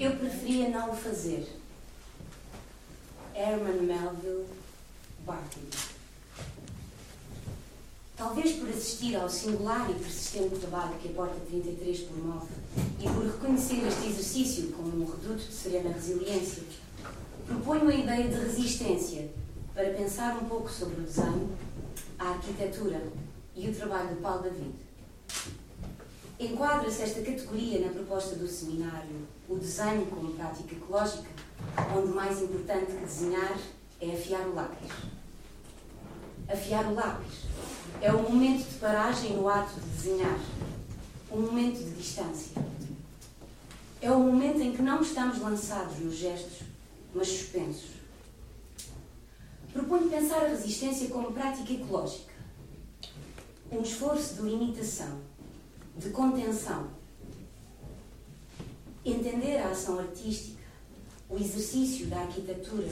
Eu preferia não o fazer. Herman Melville Barton. Talvez por assistir ao singular e persistente trabalho que a Porta 33 promove e por reconhecer este exercício como um reduto de serena resiliência, proponho a ideia de resistência para pensar um pouco sobre o desenho, a arquitetura e o trabalho de Paulo David. Enquadra-se esta categoria na proposta do seminário O Desenho como Prática Ecológica, onde mais importante que desenhar é afiar o lápis. Afiar o lápis é o momento de paragem no ato de desenhar, um momento de distância. É o momento em que não estamos lançados nos gestos, mas suspensos. Proponho pensar a resistência como prática ecológica, um esforço de limitação de contenção. Entender a ação artística, o exercício da arquitetura,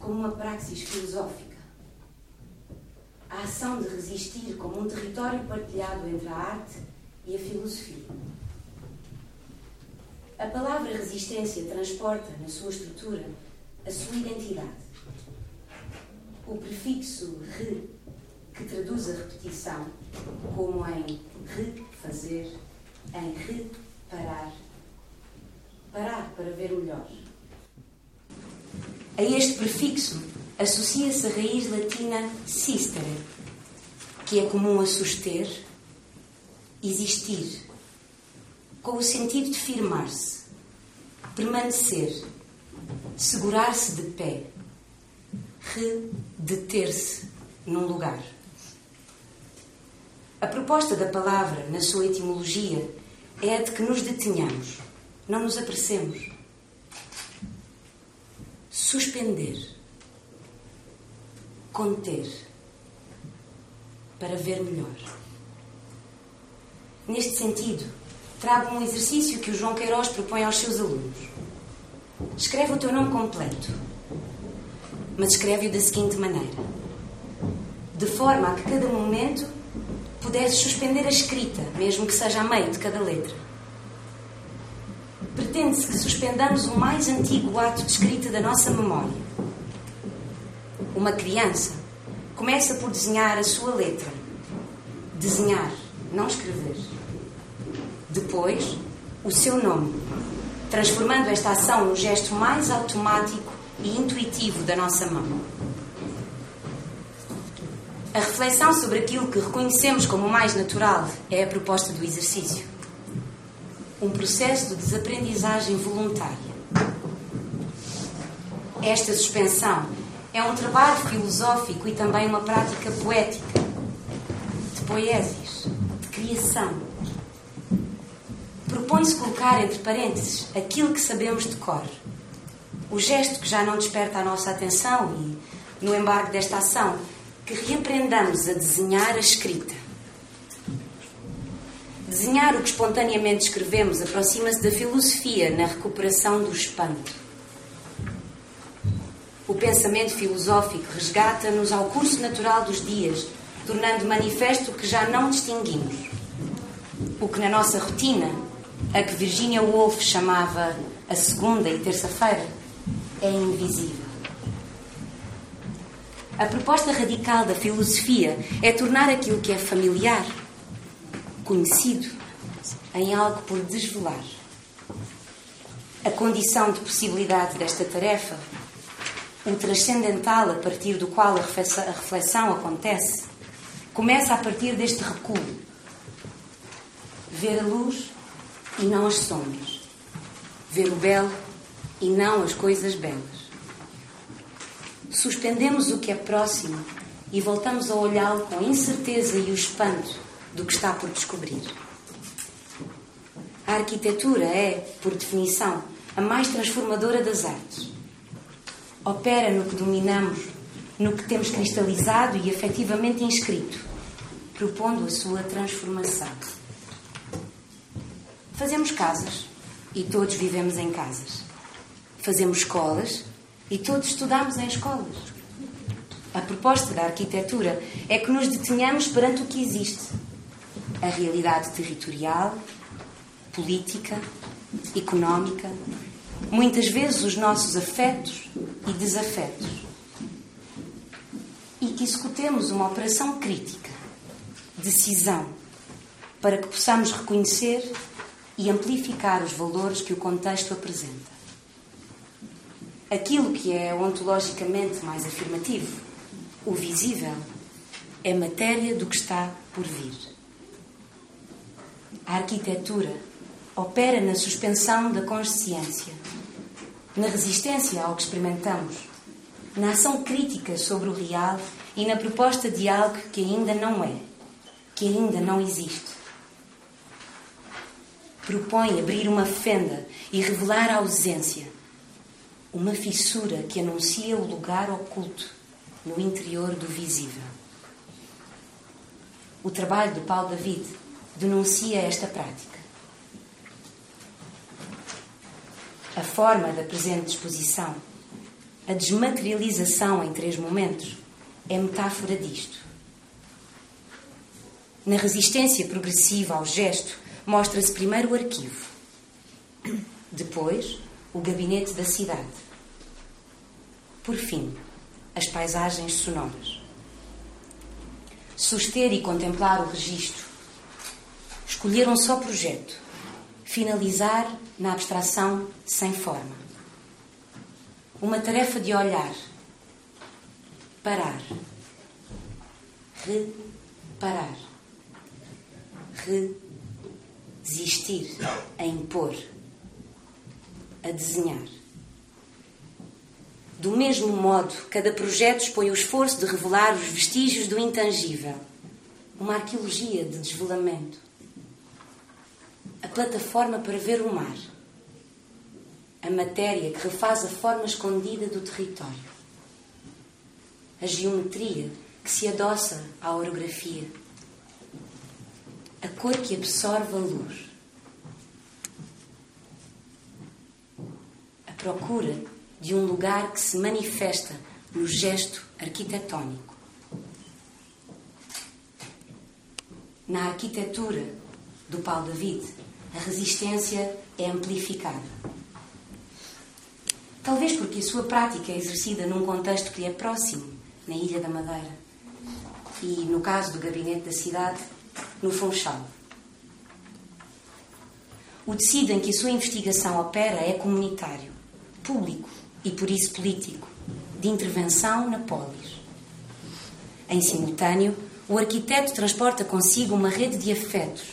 como uma praxis filosófica. A ação de resistir como um território partilhado entre a arte e a filosofia. A palavra resistência transporta, na sua estrutura, a sua identidade. O prefixo re, que traduz a repetição, como em refazer, em reparar. Parar para ver melhor. A este prefixo associa-se a raiz latina sistere, que é comum a suster, existir, com o sentido de firmar-se, permanecer, segurar-se de pé, redeter-se num lugar. A proposta da palavra, na sua etimologia, é a de que nos detenhamos, não nos apressemos. Suspender. Conter. Para ver melhor. Neste sentido, trago um exercício que o João Queiroz propõe aos seus alunos. Escreve o teu nome completo, mas escreve-o da seguinte maneira: de forma a que cada momento pudesse suspender a escrita, mesmo que seja a meio de cada letra. Pretende-se que suspendamos o mais antigo ato de escrita da nossa memória. Uma criança começa por desenhar a sua letra. Desenhar, não escrever. Depois, o seu nome, transformando esta ação no gesto mais automático e intuitivo da nossa mão. A reflexão sobre aquilo que reconhecemos como mais natural é a proposta do exercício. Um processo de desaprendizagem voluntária. Esta suspensão é um trabalho filosófico e também uma prática poética, de poeses, de criação. Propõe-se colocar entre parênteses aquilo que sabemos de cor, o gesto que já não desperta a nossa atenção e, no embargo desta ação, que reaprendamos a desenhar a escrita. Desenhar o que espontaneamente escrevemos aproxima-se da filosofia na recuperação do espanto. O pensamento filosófico resgata-nos ao curso natural dos dias, tornando manifesto o que já não distinguimos. O que na nossa rotina, a que Virginia Woolf chamava a segunda e terça-feira, é invisível. A proposta radical da filosofia é tornar aquilo que é familiar, conhecido, em algo por desvelar. A condição de possibilidade desta tarefa, o transcendental a partir do qual a reflexão acontece, começa a partir deste recuo. Ver a luz e não as sombras. Ver o belo e não as coisas belas suspendemos o que é próximo e voltamos a olhá-lo com a incerteza e o espanto do que está por descobrir. A arquitetura é, por definição, a mais transformadora das artes. Opera no que dominamos, no que temos cristalizado e efetivamente inscrito, propondo a sua transformação. Fazemos casas e todos vivemos em casas. Fazemos escolas e todos estudamos em escolas. A proposta da arquitetura é que nos detenhamos perante o que existe: a realidade territorial, política, económica, muitas vezes os nossos afetos e desafetos, e que executemos uma operação crítica, decisão, para que possamos reconhecer e amplificar os valores que o contexto apresenta. Aquilo que é ontologicamente mais afirmativo, o visível, é matéria do que está por vir. A arquitetura opera na suspensão da consciência, na resistência ao que experimentamos, na ação crítica sobre o real e na proposta de algo que ainda não é, que ainda não existe. Propõe abrir uma fenda e revelar a ausência, uma fissura que anuncia o lugar oculto no interior do visível. O trabalho de Paulo David denuncia esta prática. A forma da presente exposição, a desmaterialização em três momentos, é metáfora disto. Na resistência progressiva ao gesto, mostra-se primeiro o arquivo, depois o gabinete da cidade, por fim, as paisagens sonoras. Suster e contemplar o registro, escolher um só projeto, finalizar na abstração sem forma. Uma tarefa de olhar, parar, reparar, resistir, a impor, a desenhar. Do mesmo modo, cada projeto expõe o esforço de revelar os vestígios do intangível, uma arqueologia de desvelamento. A plataforma para ver o mar, a matéria que refaz a forma escondida do território. A geometria que se adoça à orografia, a cor que absorve a luz, a procura de um lugar que se manifesta no gesto arquitetónico. Na arquitetura do Paulo David, a resistência é amplificada. Talvez porque a sua prática é exercida num contexto que lhe é próximo na Ilha da Madeira. E, no caso do gabinete da cidade, no Funchal. O tecido em que a sua investigação opera é comunitário, público e, por isso, político, de intervenção na polis. Em simultâneo, o arquiteto transporta consigo uma rede de afetos,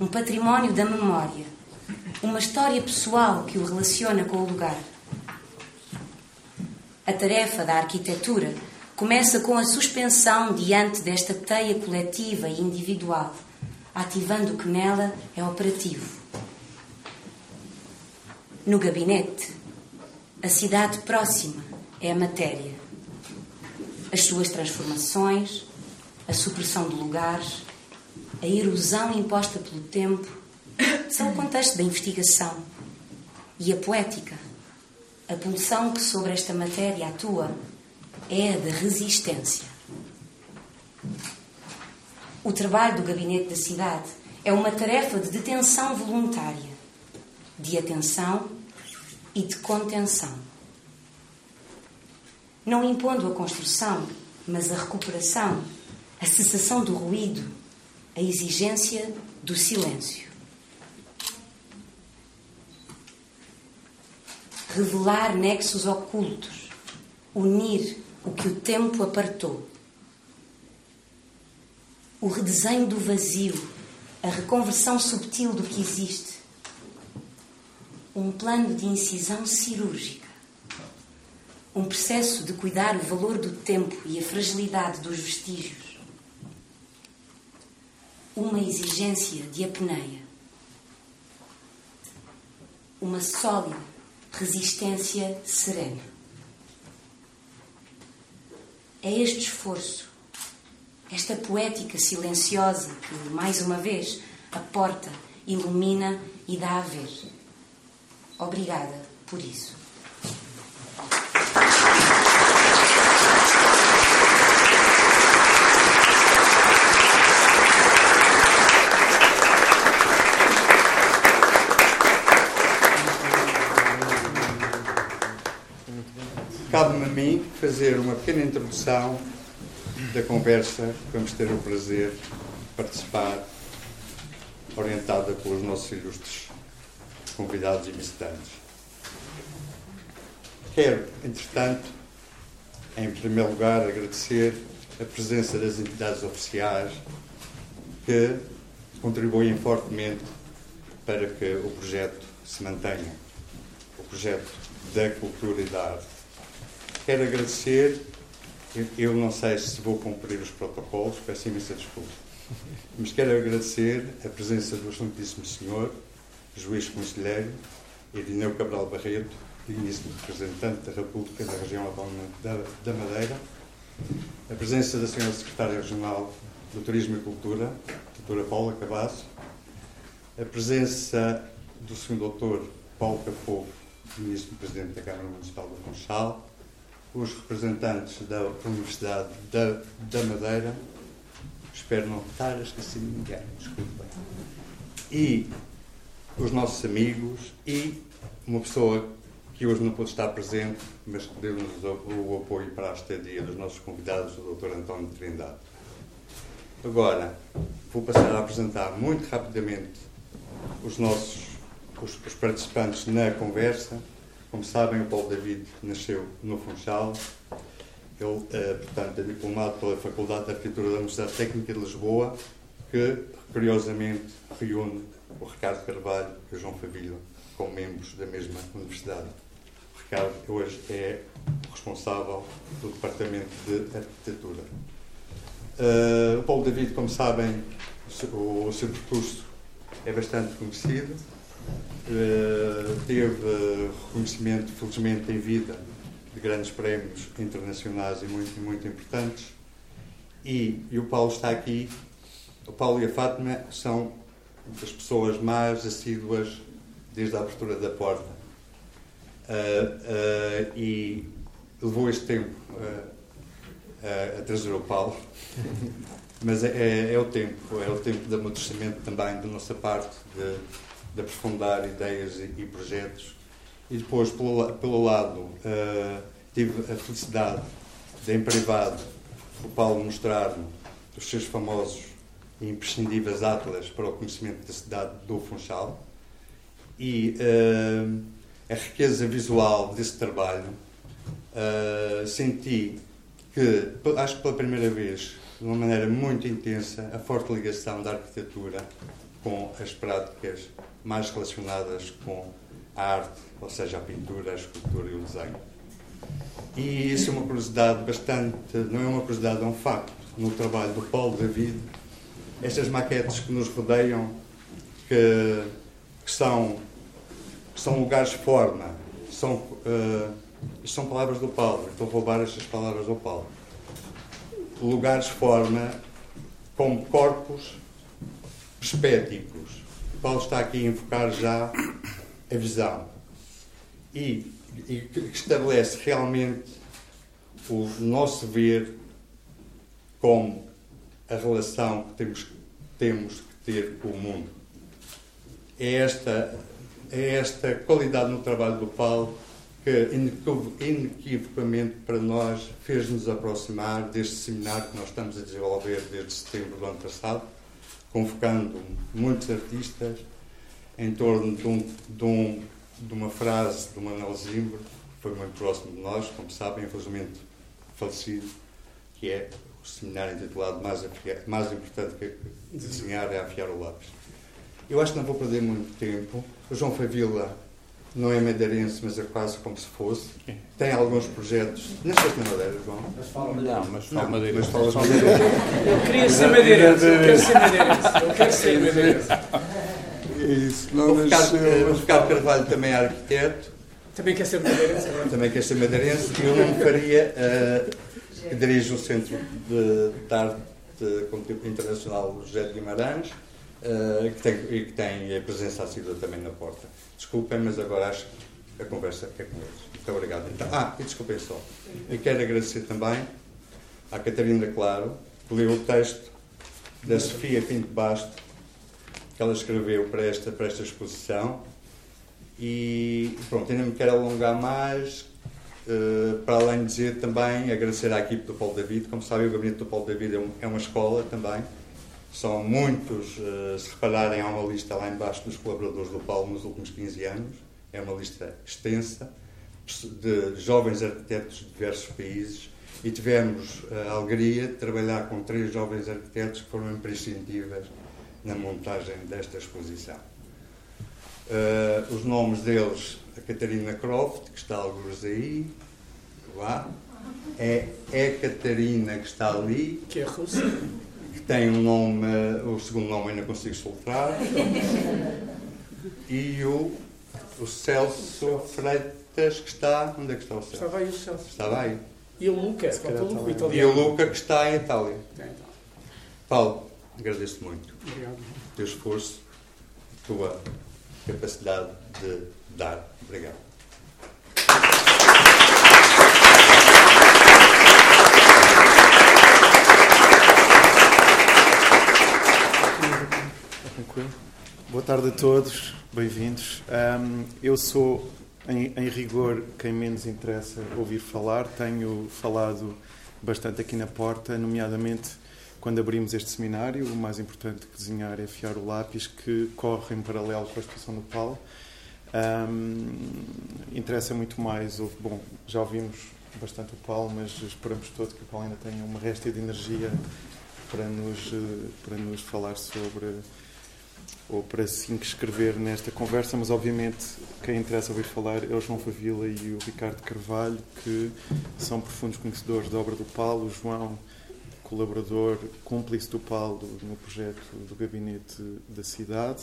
um património da memória, uma história pessoal que o relaciona com o lugar. A tarefa da arquitetura começa com a suspensão diante desta teia coletiva e individual, ativando o que nela é operativo. No gabinete, a cidade próxima é a matéria. As suas transformações, a supressão de lugares, a erosão imposta pelo tempo são o contexto da investigação. E a poética, a pulsão que sobre esta matéria atua, é a de resistência. O trabalho do gabinete da cidade é uma tarefa de detenção voluntária, de atenção e de contenção. Não impondo a construção, mas a recuperação, a cessação do ruído, a exigência do silêncio. Revelar nexos ocultos, unir o que o tempo apartou. O redesenho do vazio, a reconversão subtil do que existe. Um plano de incisão cirúrgica. Um processo de cuidar o valor do tempo e a fragilidade dos vestígios. Uma exigência de apneia. Uma sólida resistência serena. É este esforço, esta poética silenciosa que, mais uma vez, aporta, ilumina e dá a ver. Obrigada por isso. cabe-me a mim fazer uma pequena introdução da conversa que vamos ter o prazer de participar, orientada pelos nossos ilustres convidados e visitantes. Quero, entretanto, em primeiro lugar, agradecer a presença das entidades oficiais que contribuem fortemente para que o projeto se mantenha, o projeto da cultura e da arte. Quero agradecer, eu não sei se vou cumprir os protocolos, peço imensa desculpa, mas quero agradecer a presença do Excelentíssimo Senhor, Juiz Conselheiro, Irineu Cabral Barreto, digníssimo representante da República da Região Autónoma da Madeira, a presença da Senhora Secretária Regional do Turismo e Cultura, doutora Paula Cavasso, a presença do Sr. Dr. Paulo Cafogo, Ministro Presidente da Câmara Municipal do Funchal, os representantes da Universidade da, da Madeira, espero não estar a esquecer ninguém, desculpem, e os nossos amigos e uma pessoa que hoje não pôde estar presente, mas que deu-nos o, apoio para a estadia dos nossos convidados, o Dr. António Trindade. Agora, vou passar a apresentar muito rapidamente os nossos os, os participantes na conversa. Como sabem, o Paulo David nasceu no Funchal. Ele, é, portanto, é diplomado pela Faculdade de Arquitetura da Universidade Técnica de Lisboa, que, curiosamente, reúne o Ricardo Carvalho e o João Favilho como membros da mesma universidade. O Ricardo hoje é responsável do Departamento de Arquitetura. Uh, o Paulo David, como sabem, o, seu percurso é bastante conhecido. Uh, teve reconhecimento, felizmente, em vida de grandes prémios internacionais e muito, muito importantes. E, e o Paulo está aqui. O Paulo e a Fátima são das pessoas mais assíduas desde a abertura da porta. Uh, uh, e levou este tempo a trazer o Paulo, mas é, é, é, o tempo, é o tempo de amadurecimento também da nossa parte, de, de aprofundar ideias e, e, projetos. E depois, pelo, pelo lado, uh, tive a felicidade de, em privado, o Paulo mostrar-me os seus famosos imprescindíveis atlas para o conhecimento da cidade do Funchal e uh, a riqueza visual desse trabalho. Uh, senti que, acho que pela primeira vez, de uma maneira muito intensa, a forte ligação da arquitetura com as práticas mais relacionadas com a arte, ou seja, a pintura, a escultura e o desenho. E isso é uma curiosidade bastante, não é uma curiosidade, é um facto, no trabalho do Paulo David, estas maquetes que nos rodeiam, que, que são, que são lugares forma, são, uh, são palavras do Paulo, estou a roubar estas palavras do Paulo. Lugares forma como corpos perspéticos. Paulo está aqui a invocar já a visão e, e estabelece realmente o nosso ver como a relação que temos, temos que ter com o mundo. É esta, é esta qualidade no trabalho do Paulo que inequivocamente para nós fez-nos aproximar deste seminário que nós estamos a desenvolver desde setembro do ano passado, convocando muitos artistas em torno de, um, de, um, de uma frase de Manuel Zimbro, que foi muito próximo de nós, como sabem, infelizmente falecido, que é seminário intitulado Mais, afiar, mais importante que desenhar é afiar o lápis. Eu acho que não vou perder muito tempo. O João Favila não é madeirense, mas é quase como se fosse. Tem alguns projetos. Nasceste na Madeira, João? Mas fala Não, mas fala Madeira. Mas falas madeirense. Eu queria ser madeirense. Eu quero ser madeirense. Eu quero ser madeirense. Isso. Não o Ricardo, o Ricardo Carvalho também é arquiteto. Também quer ser madeirense. Também quer ser madeirense. E eu não faria. Uh, dirige o Centro de, de Arte Internacional José de Guimarães. Uh, que tem, e que tem a presença assídua também na porta. Desculpem, mas agora acho que a conversa é com eles. Muito obrigado. Então, ah, e desculpem só. E quero agradecer também à Catarina Claro, que leu o texto da Sofia Pinto Basto, que ela escreveu para esta, para esta exposição. E pronto, ainda me quero alongar mais. Uh, para além de dizer também, agradecer à equipe do Paulo David. Como sabem, o gabinete do Paulo David é, um, é uma escola também. São muitos, uh, se repararem, há uma lista lá embaixo dos colaboradores do Paulo nos últimos 15 anos. É uma lista extensa de jovens arquitetos de diversos países e tivemos a alegria de trabalhar com três jovens arquitetos que foram imprescindíveis na montagem desta exposição. Uh, os nomes deles, a Catarina Croft, que está alguns aí, lá, é, é Catarina que está ali, que é russa, que tem um nome, o segundo nome ainda consigo soltar, e o, o Celso Freitas, que está. Onde é que está o Celso? Estava aí o Celso. Estava aí. E o Luca, o italiano. E o Luca, que está em Itália. Paulo, agradeço muito. Obrigado. O teu esforço, a tua capacidade de dar. Obrigado. Boa tarde a todos, bem-vindos. Um, eu sou, em, em, rigor, quem menos interessa ouvir falar. Tenho falado bastante aqui na porta, nomeadamente quando abrimos este seminário, o mais importante que desenhar é afiar o lápis, que corre em paralelo com a exposição do Paulo. Um, interessa muito mais, bom, já ouvimos bastante o Paulo, mas esperamos todos que o Paulo ainda tenha uma resta de energia para nos, para nos falar sobre, ou para se inscrever nesta conversa, mas obviamente quem interessa ouvir falar é o João Favila e o Ricardo Carvalho, que são profundos conhecedores da obra do Paulo. O João colaborador cúmplice do Paulo no projeto do Gabinete da Cidade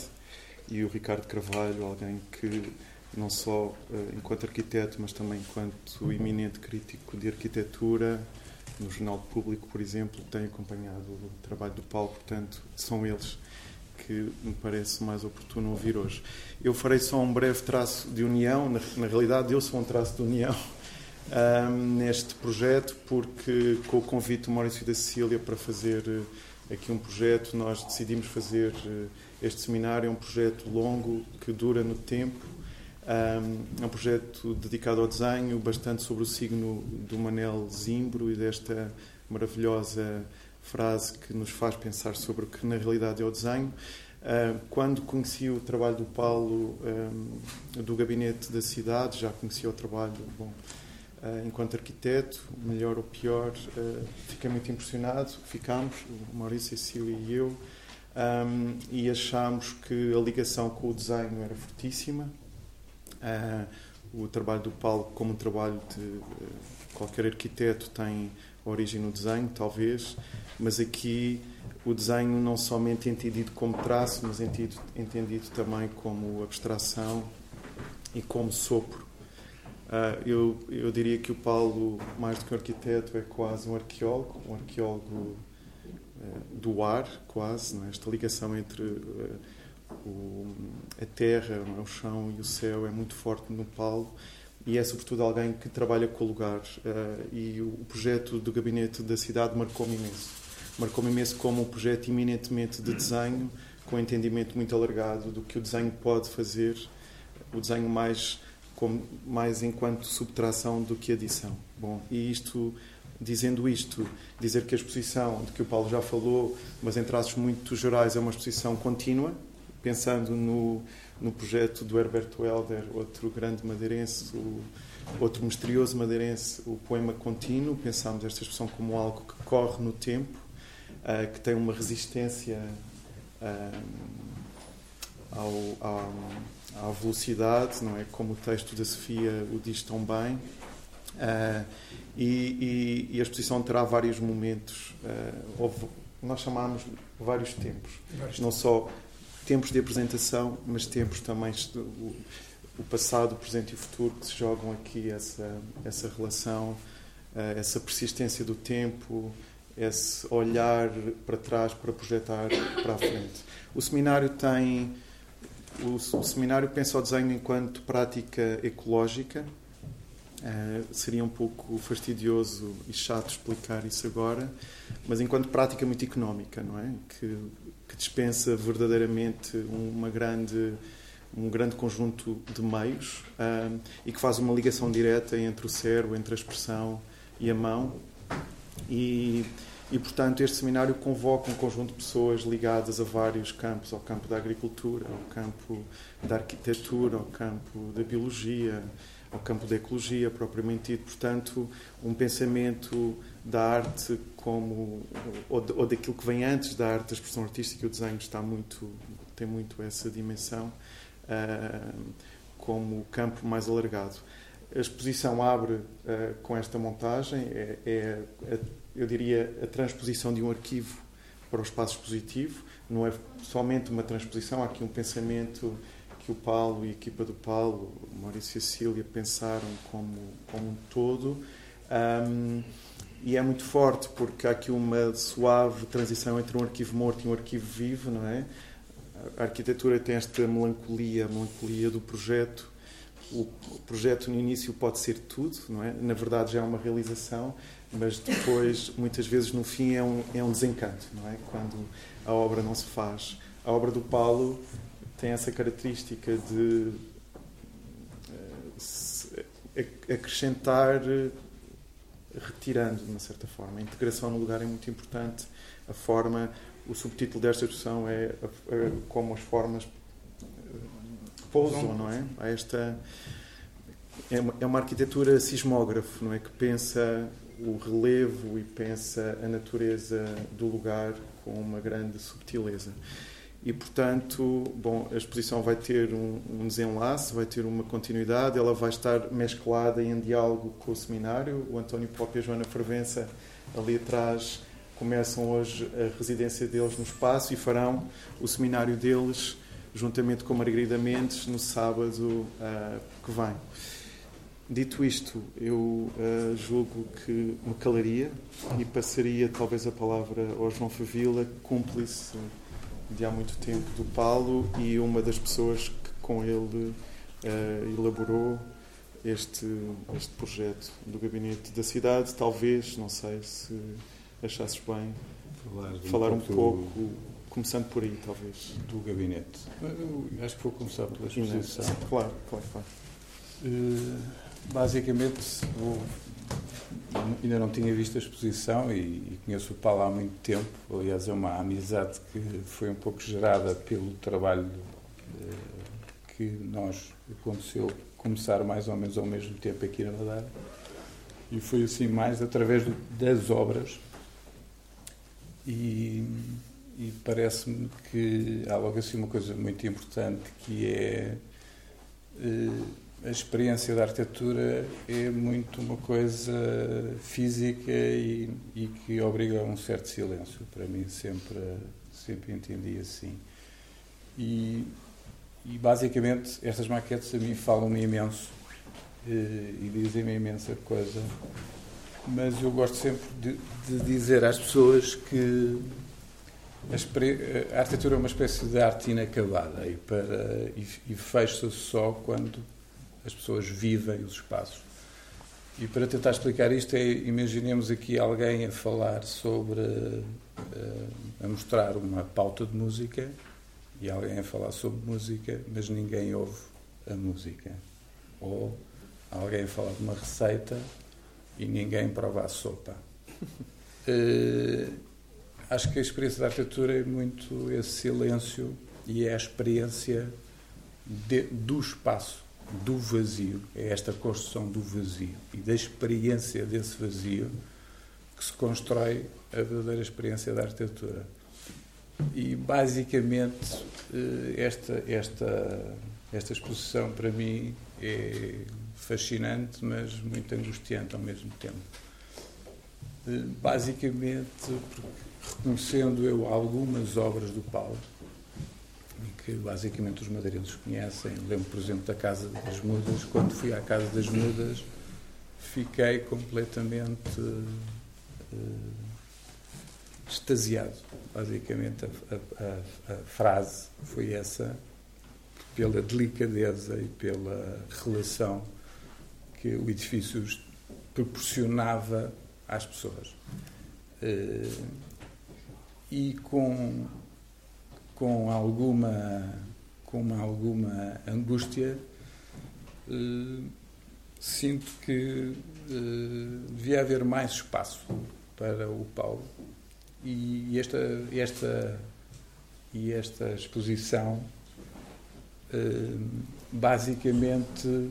e o Ricardo Carvalho, alguém que não só eh, enquanto arquiteto, mas também enquanto eminente crítico de arquitetura, no Jornal Público, por exemplo, tem acompanhado o trabalho do Paulo, portanto, são eles que me parece mais oportuno ouvir hoje. Eu farei só um breve traço de união, na, na realidade, eu sou um traço de união um, neste projeto, porque com o convite do Maurício da Cecília para fazer uh, aqui um projeto, nós decidimos fazer uh, este seminário. É um projeto longo que dura no tempo. Um, é um projeto dedicado ao desenho, bastante sobre o signo do Manel Zimbro e desta maravilhosa frase que nos faz pensar sobre o que na realidade é o desenho. Quando conheci o trabalho do Paulo do gabinete da cidade, já conhecia o trabalho bom, enquanto arquiteto, melhor ou pior, uh, fiquei muito impressionado. Ficámos, o Maurício, a Cecília e eu, um, e achámos que a ligação com o desenho era fortíssima. Uh, o trabalho do Paulo, como um trabalho de qualquer arquiteto, tem origem no desenho, talvez, mas aqui o desenho não somente entendido como traço, mas entendido, entendido também como abstração e como sopro Uh, eu, eu diria que o Paulo, mais do que um arquiteto, é quase um arqueólogo, um arqueólogo uh, do ar, quase, é? esta ligação entre uh, o, a terra, o chão e o céu é muito forte no Paulo e é sobretudo alguém que trabalha com o lugar. e o, o projeto do gabinete da cidade marcou-me imenso. Marcou-me imenso como um projeto eminentemente de desenho, com um entendimento muito alargado do que o desenho pode fazer, o desenho mais como mais enquanto subtração do que adição. Bom, e isto, dizendo isto, dizer que a exposição, de que o Paulo já falou, mas em traços muito gerais, é uma exposição contínua, pensando no, no projeto do Herberto Helder, outro grande madeirense, o, outro misterioso madeirense, o poema contínuo. Pensámos esta expressão como algo que corre no tempo, uh, que tem uma resistência uh, ao, ao à velocidade, não é? Como o texto da Sofia o diz tão bem. Uh, e, e, e, a exposição terá vários momentos. Uh, houve, nós chamámos vários tempos. Não só tempos de apresentação, mas tempos também o, o passado, o presente e o futuro que se jogam aqui essa essa relação, uh, essa persistência do tempo, esse olhar para trás para projetar para a frente. O seminário tem o, o seminário pensa o desenho enquanto prática ecológica. Uh, seria um pouco fastidioso e chato explicar isso agora, mas enquanto prática muito económica, não é? Que, que dispensa verdadeiramente uma grande um grande conjunto de meios um, e que faz uma ligação direta entre o cérebro, entre a expressão e a mão. E, e, portanto, este seminário convoca um conjunto de pessoas ligadas a vários campos, ao campo da agricultura, ao campo da arquitetura, ao campo da biologia, ao campo da ecologia propriamente dito. Portanto, um pensamento da arte como ou, ou daquilo que vem antes da arte, da expressão artística, o desenho está muito tem muito essa dimensão uh, como campo mais alargado. A exposição abre uh, com esta montagem, é, é, é, eu diria, a transposição de um arquivo para o espaço expositivo. Não é somente uma transposição, há aqui um pensamento que o Paulo e a equipa do Paulo, Maurício e a Cília, pensaram como, como um todo. Um, e é muito forte porque há aqui uma suave transição entre um arquivo morto e um arquivo vivo, não é? A arquitetura tem esta melancolia, a melancolia do projeto. O projeto no início pode ser tudo, não é? Na verdade já é uma realização, mas depois, muitas vezes, no fim é um, é um desencanto, não é? Quando a obra não se faz. A obra do Paulo tem essa característica de uh, acrescentar retirando de uma certa forma. A integração no lugar é muito importante. A forma, o subtítulo desta é, é como as formas eh, pousam, não é? Há esta é uma, é uma arquitetura sismógrafo, não é que pensa o relevo e pensa a natureza do lugar com uma grande subtileza. E, portanto, bom, a exposição vai ter um, um, desenlace, vai ter uma continuidade, ela vai estar mesclada em diálogo com o seminário. O António Pop e a Joana Fervença, ali atrás, começam hoje a residência deles no espaço e farão o seminário deles, juntamente com Margarida Mendes, no sábado uh, que vem. Dito isto, eu uh, julgo que me calaria e passaria talvez a palavra ao João Favila, cúmplice de há muito tempo do Paulo e uma das pessoas que com ele uh, elaborou este, este projeto do gabinete da cidade. Talvez, não sei se achasses bem, falar, falar um, pouco, começando por aí, talvez. Do gabinete. Eu acho que vou começar pela exposição. Claro, claro, claro. Uh, basicamente, vou ainda não tinha visto a exposição e, e, conheço o Paulo há muito tempo. Aliás, é uma amizade que foi um pouco gerada pelo trabalho eh, que nós aconteceu começar mais ou menos ao mesmo tempo aqui na Madeira. E foi assim mais através das obras. E, e parece-me que há logo assim uma coisa muito importante que é. Eh, a experiência da arquitetura é muito uma coisa física e, e, que obriga a um certo silêncio. Para mim, sempre, sempre entendi assim. E, e basicamente, estas maquetes a mim falam-me imenso e, eh, e dizem-me imensa coisa. Mas eu gosto sempre de, de dizer às pessoas que a, a, arquitetura é uma espécie de arte inacabada e, para, e, e fecha-se só quando as pessoas vivem os espaços. E para tentar explicar isto, é, imaginemos aqui alguém a falar sobre, eh, a mostrar uma pauta de música e alguém a falar sobre música, mas ninguém ouve a música. Ou alguém a falar de uma receita e ninguém prova a sopa. uh, acho que a experiência da arquitetura é muito esse silêncio e é a experiência de, do espaço do vazio, é esta construção do vazio e da experiência desse vazio que se constrói a verdadeira experiência da arquitetura. E basicamente eh, esta, esta, esta exposição para mim é fascinante, mas muito angustiante ao mesmo tempo. Eh, basicamente, reconhecendo eu algumas obras do Paulo, que basicamente os madeirenses conhecem. Lembro, por exemplo, da Casa das Mudas. Quando fui à Casa das Mudas, fiquei completamente uh, extasiado. Basicamente, a, a, a, frase foi essa, pela delicadeza e pela relação que o edifício proporcionava às pessoas. Uh, e com com alguma com uma, alguma angústia, uh, sinto que uh, devia haver mais espaço para o Paulo. E esta, esta, e esta exposição uh, basicamente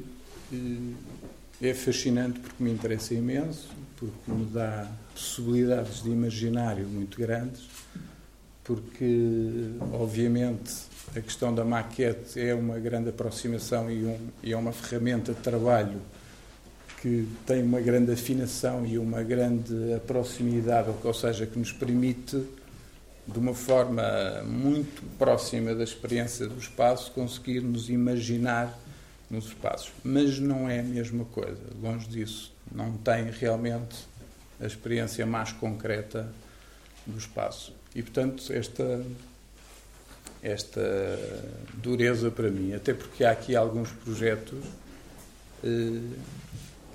é fascinante porque me interessa imenso, porque me dá possibilidades de imaginário muito grandes, porque, obviamente, a questão da maquete é uma grande aproximação e, um, e é uma ferramenta de trabalho que tem uma grande afinação e uma grande proximidade, ou seja, que nos permite, de uma forma muito próxima da experiência do espaço, conseguir nos imaginar nos espaços. Mas não é a mesma coisa, longe disso. Não tem realmente a experiência mais concreta do espaço. E, portanto, esta, esta dureza para mim, até porque há aqui alguns projetos eh,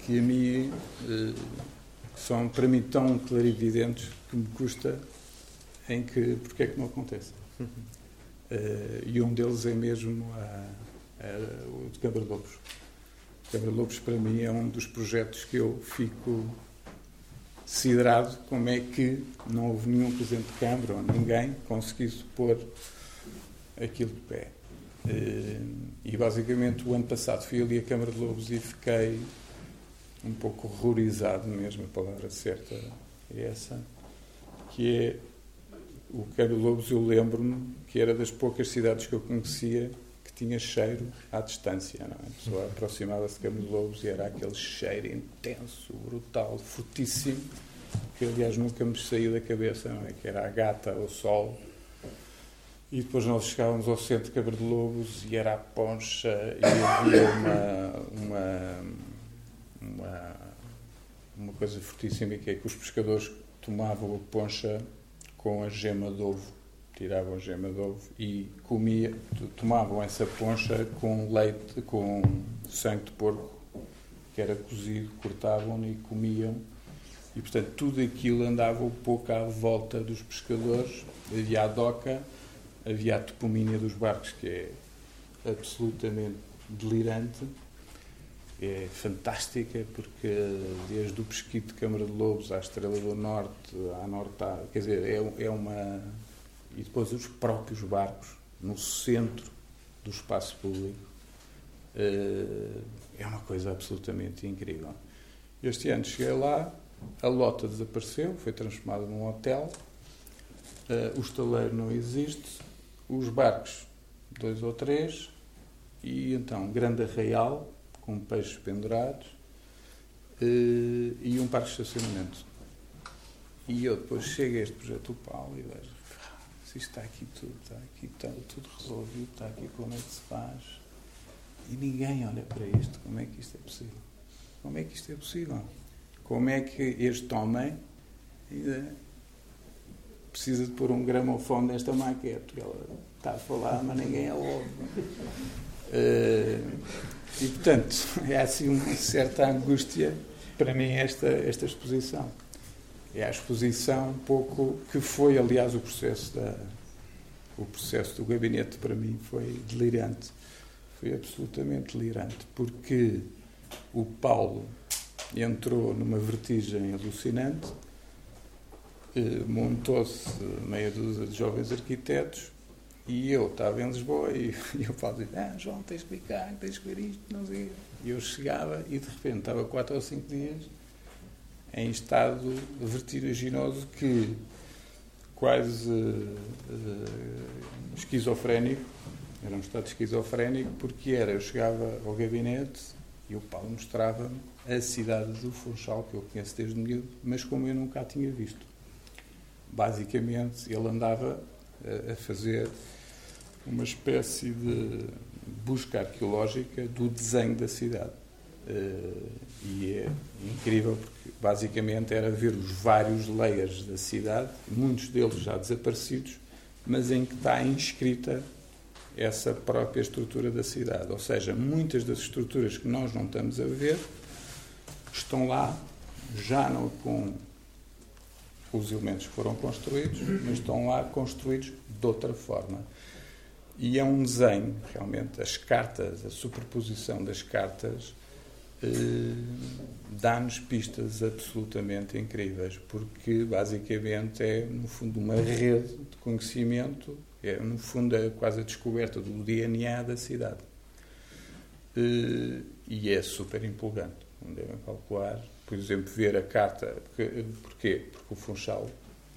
que a mim eh, são para mim tão clarividentes que me custa em que porque é que não acontece. Uhum. Uh, e um deles é mesmo a, a, o de Câmara Lobos. Câmara Lobos para mim é um dos projetos que eu fico siderado como é que não houve nenhum presidente de Câmara ou ninguém conseguisse pôr aquilo de pé. Uh, e basicamente o ano passado fui ali à Câmara de Lobos e fiquei um pouco horrorizado mesmo, a palavra certa é essa, que é o Quero Lobos, eu lembro-me que era das poucas cidades que eu conhecia tinha cheiro à distância. Não é? A pessoa aproximava-se de Lobos e era aquele cheiro intenso, brutal, fortíssimo, que aliás nunca me saiu da cabeça, não é? que era a gata, o sol. E depois nós chegávamos ao centro de Cabo de Lobos e era a poncha e havia uma, uma uma, uma coisa fortíssima que é que os pescadores tomavam a poncha com a gema de ovo, tiravam gema de ovo e comia, tomavam essa poncha com leite, com sangue de porco, que era cozido, cortavam e comiam. E, portanto, tudo aquilo andava um pouco à volta dos pescadores. Havia a doca, havia a topomínia dos barcos, que é absolutamente delirante é fantástica porque desde o Pesquito de Câmara de Lobos à Estrela do Norte, à Norte, quer dizer, é, é uma. E depois os próprios barcos no centro do espaço público eh, é uma coisa absolutamente incrível. Este ano cheguei lá, a lota desapareceu, foi transformada num hotel, eh, o estaleiro não existe, os barcos, dois ou três, e então, grande arraial, com peixes pendurados uh, e um parque de estacionamento. E eu depois chego a este projeto do Paulo e vejo, isto está aqui tudo, está aqui está tudo resolvido, está aqui como é que se faz. E ninguém olha para isto, como é que isto é possível? Como é que isto é possível? Como é que este homem ainda precisa de pôr um gramofone nesta maquete? Ela está a falar, mas ninguém é ouve. Uh, e, portanto, é assim uma certa angústia para mim esta, esta exposição. É a exposição um pouco que foi, aliás, o processo da o processo do gabinete para mim foi delirante. Foi absolutamente delirante, porque o Paulo entrou numa vertigem alucinante, eh, montou-se meia dúzia de jovens arquitetos e eu estava em Lisboa e, e eu falo ah, João, tens que ficar, tens que ver isto, não sei. E eu chegava e de repente estava quatro ou cinco dias em estado vertiginoso que quase uh, uh, esquizofrénico, era um estado esquizofrénico, porque era, eu chegava ao gabinete e o Paulo mostrava-me a cidade do Funchal, que eu conheço desde miúdo, mas como eu nunca a tinha visto. Basicamente, ele andava a fazer uma espécie de busca arqueológica do desenho da cidade. Uh, e é incrível porque basicamente era ver os vários layers da cidade, muitos deles já desaparecidos, mas em que está inscrita essa própria estrutura da cidade. Ou seja, muitas das estruturas que nós não estamos a ver estão lá, já não com os elementos que foram construídos, mas estão lá construídos de outra forma. E é um desenho, realmente, as cartas, a superposição das cartas dá-nos pistas absolutamente incríveis, porque basicamente é, no fundo, uma rede de conhecimento, é, no fundo, é quase a descoberta do DNA da cidade. Eh, e é super empolgante, como devem calcular. Por exemplo, ver a carta. Porquê? Porque o Funchal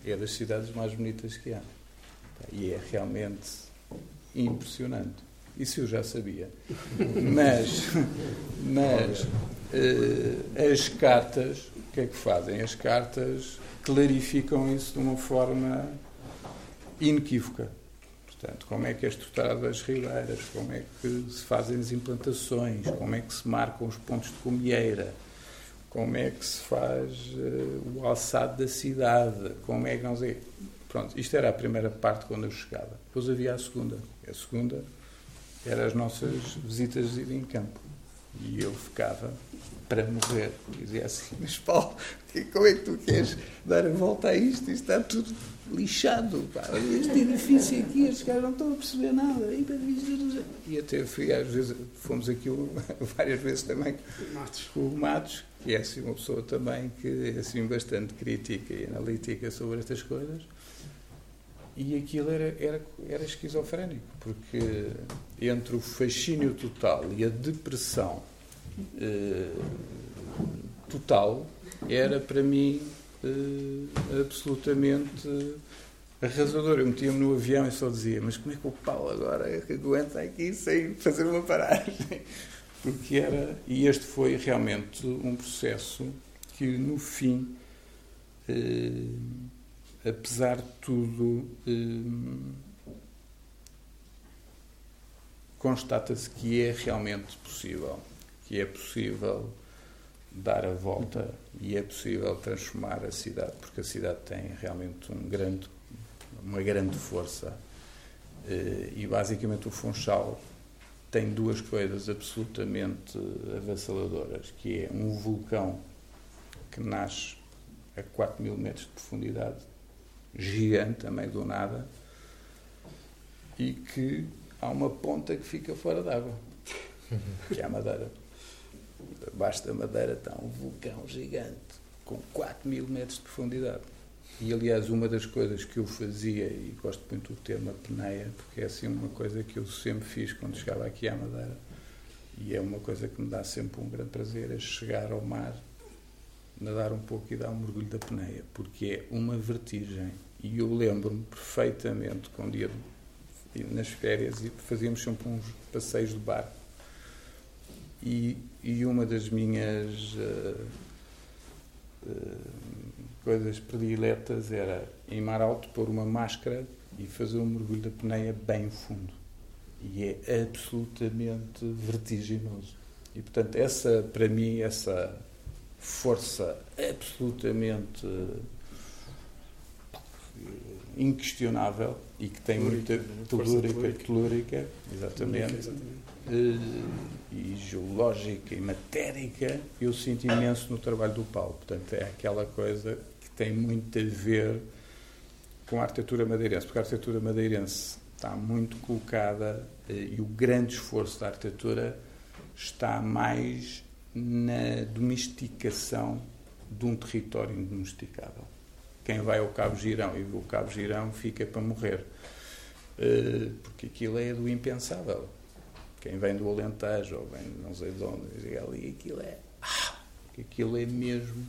é das cidades mais bonitas que há. E é realmente impressionante. Isso eu já sabia. Mas, mas uh, as cartas, o que é que fazem? As cartas clarificam isso de uma forma inequívoca. Portanto, como é que é estruturada as ribeiras, como é que se fazem as implantações, como é que se marcam os pontos de comieira, como é que se faz uh, o alçado da cidade, como é que não sei. Pronto, isto era a primeira parte quando eu chegava. Depois havia a segunda. A segunda eram as nossas visitas em campo. E eu ficava para morrer. Dizia assim, mas Paulo, como é que tu queres dar a volta a isto? Isto está tudo lixado. Pá. Este edifício aqui, estes caras não estão a perceber nada. E até fui, às vezes, fomos aqui várias vezes também com o Matos, que é assim uma pessoa também que é assim bastante crítica e analítica sobre estas coisas. E aquilo era, era, era esquizofrénico, porque entre o fascínio total e a depressão eh, total era para mim eh, absolutamente arrasador. Eu metia-me no avião e só dizia: Mas como é que o Paulo agora aguenta aqui sem fazer uma paragem? Porque era. E este foi realmente um processo que, no fim. Eh, apesar de tudo, hum, constata-se que é realmente possível, que é possível dar a volta e é possível transformar a cidade, porque a cidade tem realmente um grande, uma grande força. Eh, e basicamente o Funchal tem duas coisas absolutamente avassaladoras, que é um vulcão que nasce a 4 mil metros de profundidade gigante também do nada e que há uma ponta que fica fora d'água, que é a Madeira. Abaixo da Madeira está um vulcão gigante com 4 mil metros de profundidade. E, aliás, uma das coisas que eu fazia, e gosto muito do termo apneia, porque é assim uma coisa que eu sempre fiz quando chegava aqui à Madeira, e é uma coisa que me dá sempre um grande prazer, é chegar ao mar, nadar um pouco e dar um mergulho da apneia, porque é uma vertigem e eu lembro-me perfeitamente que um dia nas férias fazíamos sempre uns passeios de barco. E, e uma das minhas uh, uh, coisas prediletas era em mar alto pôr uma máscara e fazer um mergulho da peneia bem fundo. E é absolutamente vertiginoso. E portanto, essa, para mim, essa força absolutamente inquestionável e que tem muita né? telúrica, telúrica, exatamente, exatamente. Uh, e geológica e matérica, eu sinto imenso no trabalho do Paulo. Portanto, é aquela coisa que tem muito a ver com a arquitetura madeirense, porque a arquitetura madeirense está muito colocada uh, e o grande esforço da arquitetura está mais na domesticação de um território indomesticável quem vai ao Cabo Girão e o Cabo Girão fica para morrer. Uh, porque aquilo é do impensável. Quem vem do Alentejo ou vem não sei de onde, ali aquilo é. Ah, aquilo é mesmo.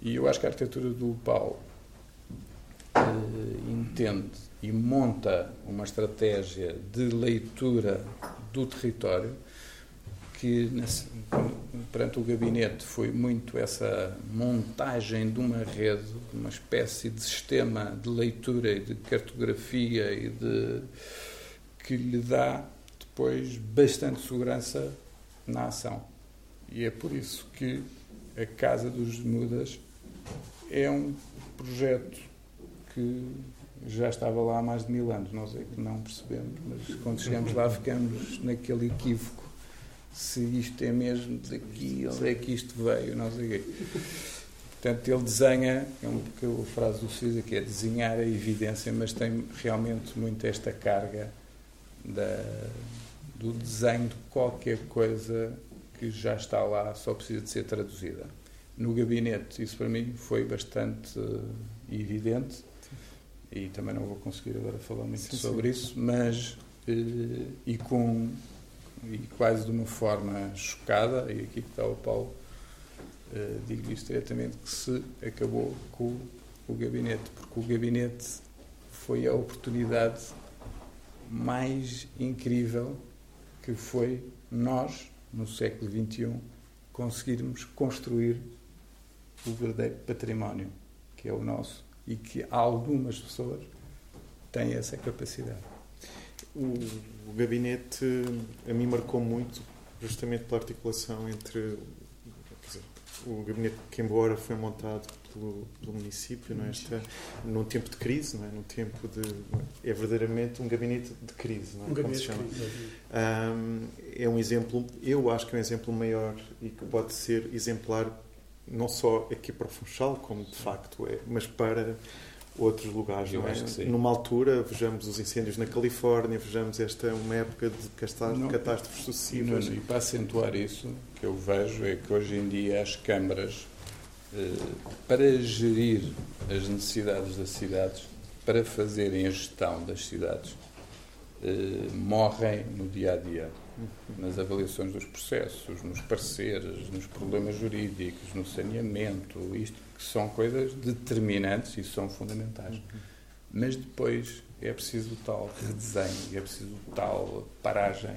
E eu acho que a arquitetura do Paulo uh, entende e monta uma estratégia de leitura do território que perante o gabinete foi muito essa montagem de uma rede, uma espécie de sistema de leitura e de cartografia e de que lhe dá depois bastante segurança na ação. E é por isso que a Casa dos Mudas é um projeto que já estava lá há mais de mil anos, nós é que não percebemos, mas quando chegamos lá ficamos naquele equívoco se isto é mesmo daqui, onde é que isto veio, não sei o quê. Portanto, ele desenha, é um pouco a frase do Cisa, que é desenhar a evidência, mas tem realmente muito esta carga da, do desenho de qualquer coisa que já está lá, só precisa de ser traduzida. No gabinete, isso para mim foi bastante uh, evidente e também não vou conseguir agora falar muito sim, sobre sim. isso, mas uh, e com e quase de uma forma chocada, e aqui que está o Paulo, uh, digo isto diretamente, que se acabou com o gabinete, porque o gabinete foi a oportunidade mais incrível que foi nós, no século XXI, conseguirmos construir o verdadeiro património, que é o nosso, e que algumas pessoas têm essa capacidade. O, o gabinete a mim marcou muito, justamente pela articulação entre dizer, o gabinete que, embora foi montado pelo, pelo município, não é? Está num tempo de crise, não é? Num tempo de é verdadeiramente um gabinete de crise, não é? Um Como se chama? Um, é um exemplo, eu acho que é um exemplo maior e que pode ser exemplar não só aqui para o Funchal, como de facto é, mas para outros lugares. Eu não é? Numa altura, vejamos os incêndios na Califórnia, vejamos esta uma época de catástrofes sucessivas. E para acentuar isso, o que eu vejo é que hoje em dia as câmaras eh, para gerir as necessidades das cidades, para fazerem a gestão das cidades, eh, morrem no dia a dia, nas avaliações dos processos, nos pareceres, nos problemas jurídicos, no saneamento, isto que são coisas determinantes e são fundamentais. Mas depois é preciso o tal redesenho, é preciso o tal paragem.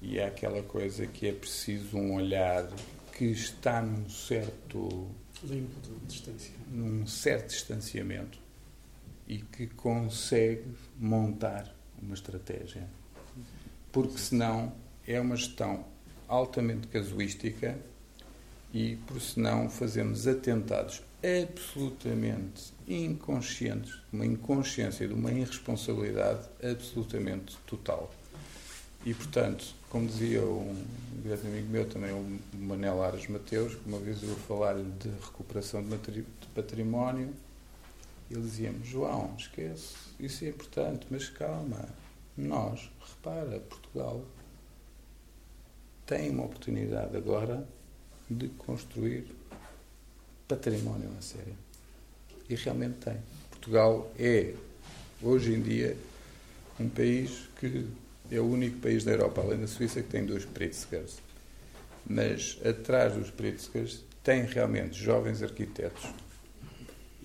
E é aquela coisa que é preciso um olhar que está num certo limpo de distância, num certo distanciamento e que consegue montar uma estratégia, porque senão é uma gestão altamente casuística e por senão fazemos atentados absolutamente inconscientes, uma inconsciência de uma irresponsabilidade absolutamente total. E, portanto, como dizia um grande amigo meu também, o Manel Aras Mateus, que uma vez eu falar-lhe de recuperação de património, ele dizia-me, João, esquece, isso é importante, mas calma, nós, repara, Portugal tem uma oportunidade agora de construir património a sério. E realmente tem. Portugal é, hoje em dia, um país que é o único país da Europa, além da Suíça, que tem dois Pritzkers. Mas atrás dos Pritzkers tem realmente jovens arquitetos.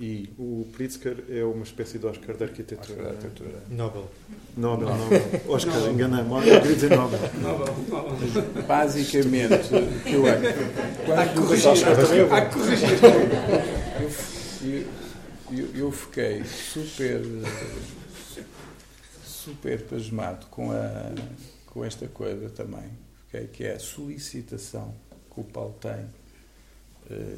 E o Pritzker é uma espécie de Oscar da arquitetura. Oscar da arquitetura. Nobel. Nobel, Nobel. Oscar, enganei-me. Eu queria dizer Nobel. Nobel. Nobel. Basicamente, eu acho. Há que corrigir. Há que corrigir. Eu, eu, eu fiquei super super pasmado com, a, com esta coisa também, okay? que é a solicitação que o Paulo tem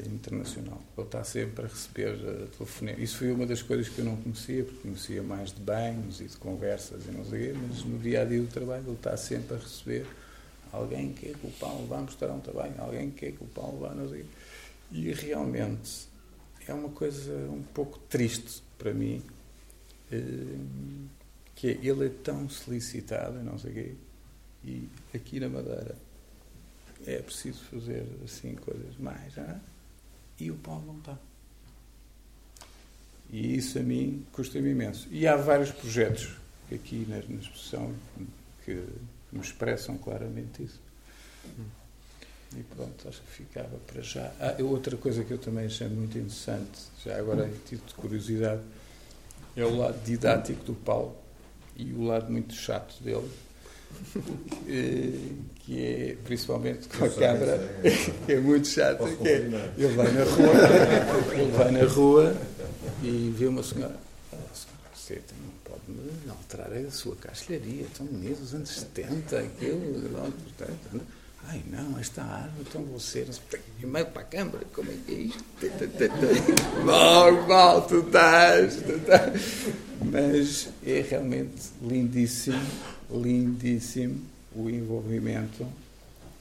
internacional. Ele está sempre a receber uh, telefonemas. Isso foi uma das coisas que eu não conhecia, porque conhecia mais de banhos e de conversas e não sei quê, mas no dia a dia do trabalho ele está sempre a receber alguém que o Paulo vá mostrar um trabalho, alguém que o Paulo vá, não sei. E realmente é uma coisa um pouco triste para mim. Uh, que é, ele é tão solicitado, não sei o quê, e aqui na Madeira é preciso fazer assim coisas mais, é? e o Paulo não está. E isso a mim custa-me imenso. E há vários projetos aqui na, na exposição que me expressam claramente isso. E pronto, acho que ficava para já. Ah, outra coisa que eu também achei muito interessante, já agora em título de curiosidade, é o lado didático do Paulo e o lado muito chato dele, que, é principalmente com a câmara, que é muito chato, que é, ele vai na rua, ele vai na rua e vê uma senhora. Você não pode alterar a sua castelharia, tão bonito, dos anos 70, aquilo, portanto, Ai não, esta árvore, então você e meio para a câmara, como é que é isto? Mal, mal, tu estás, tu estás. Mas é realmente lindíssimo, lindíssimo o envolvimento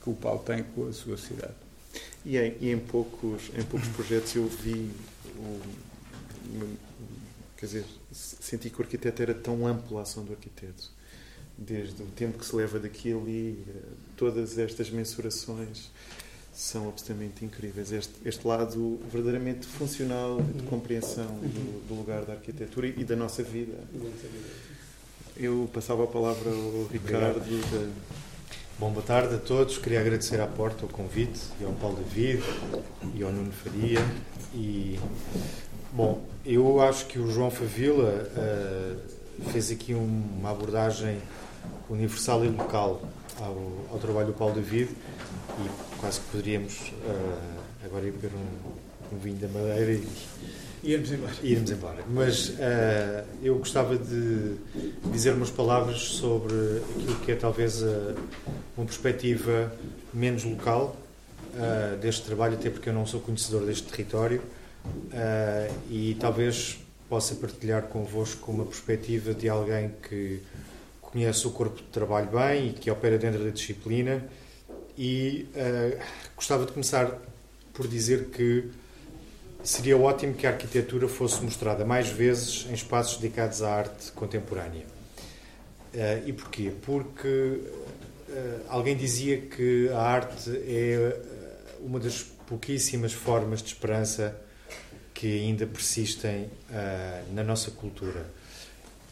que o Paulo tem com a sua cidade. E em, e em poucos, em poucos projetos eu vi, o, quer dizer, senti que o arquiteto era tão amplo a ação do arquiteto desde o tempo que se leva daqui ali, todas estas mensurações são absolutamente incríveis. Este, este lado verdadeiramente funcional de compreensão do, do, lugar da arquitetura e da nossa vida. Eu passava a palavra ao Ricardo. Da... Bom, boa tarde a todos. Queria agradecer à Porta o convite e ao Paulo David e ao Nuno Faria. E, bom, eu acho que o João Favila uh, fez aqui um, uma abordagem universal e local ao, ao trabalho do Paulo David e quase que poderíamos uh, agora ir beber um, um, vinho da Madeira e, irmos embora. Embora. Mas uh, eu gostava de dizer umas palavras sobre aquilo que é talvez uh, uma perspectiva menos local deste trabalho, até porque eu não sou conhecedor deste território e talvez possa partilhar convosco uma perspectiva de alguém que conhece o corpo de trabalho bem e que opera dentro da disciplina e uh, gostava de começar por dizer que seria ótimo que a arquitetura fosse mostrada mais vezes em espaços dedicados à arte contemporânea. Uh, e porquê? Porque uh, alguém dizia que a arte é uma das pouquíssimas formas de esperança que ainda persistem na nossa cultura.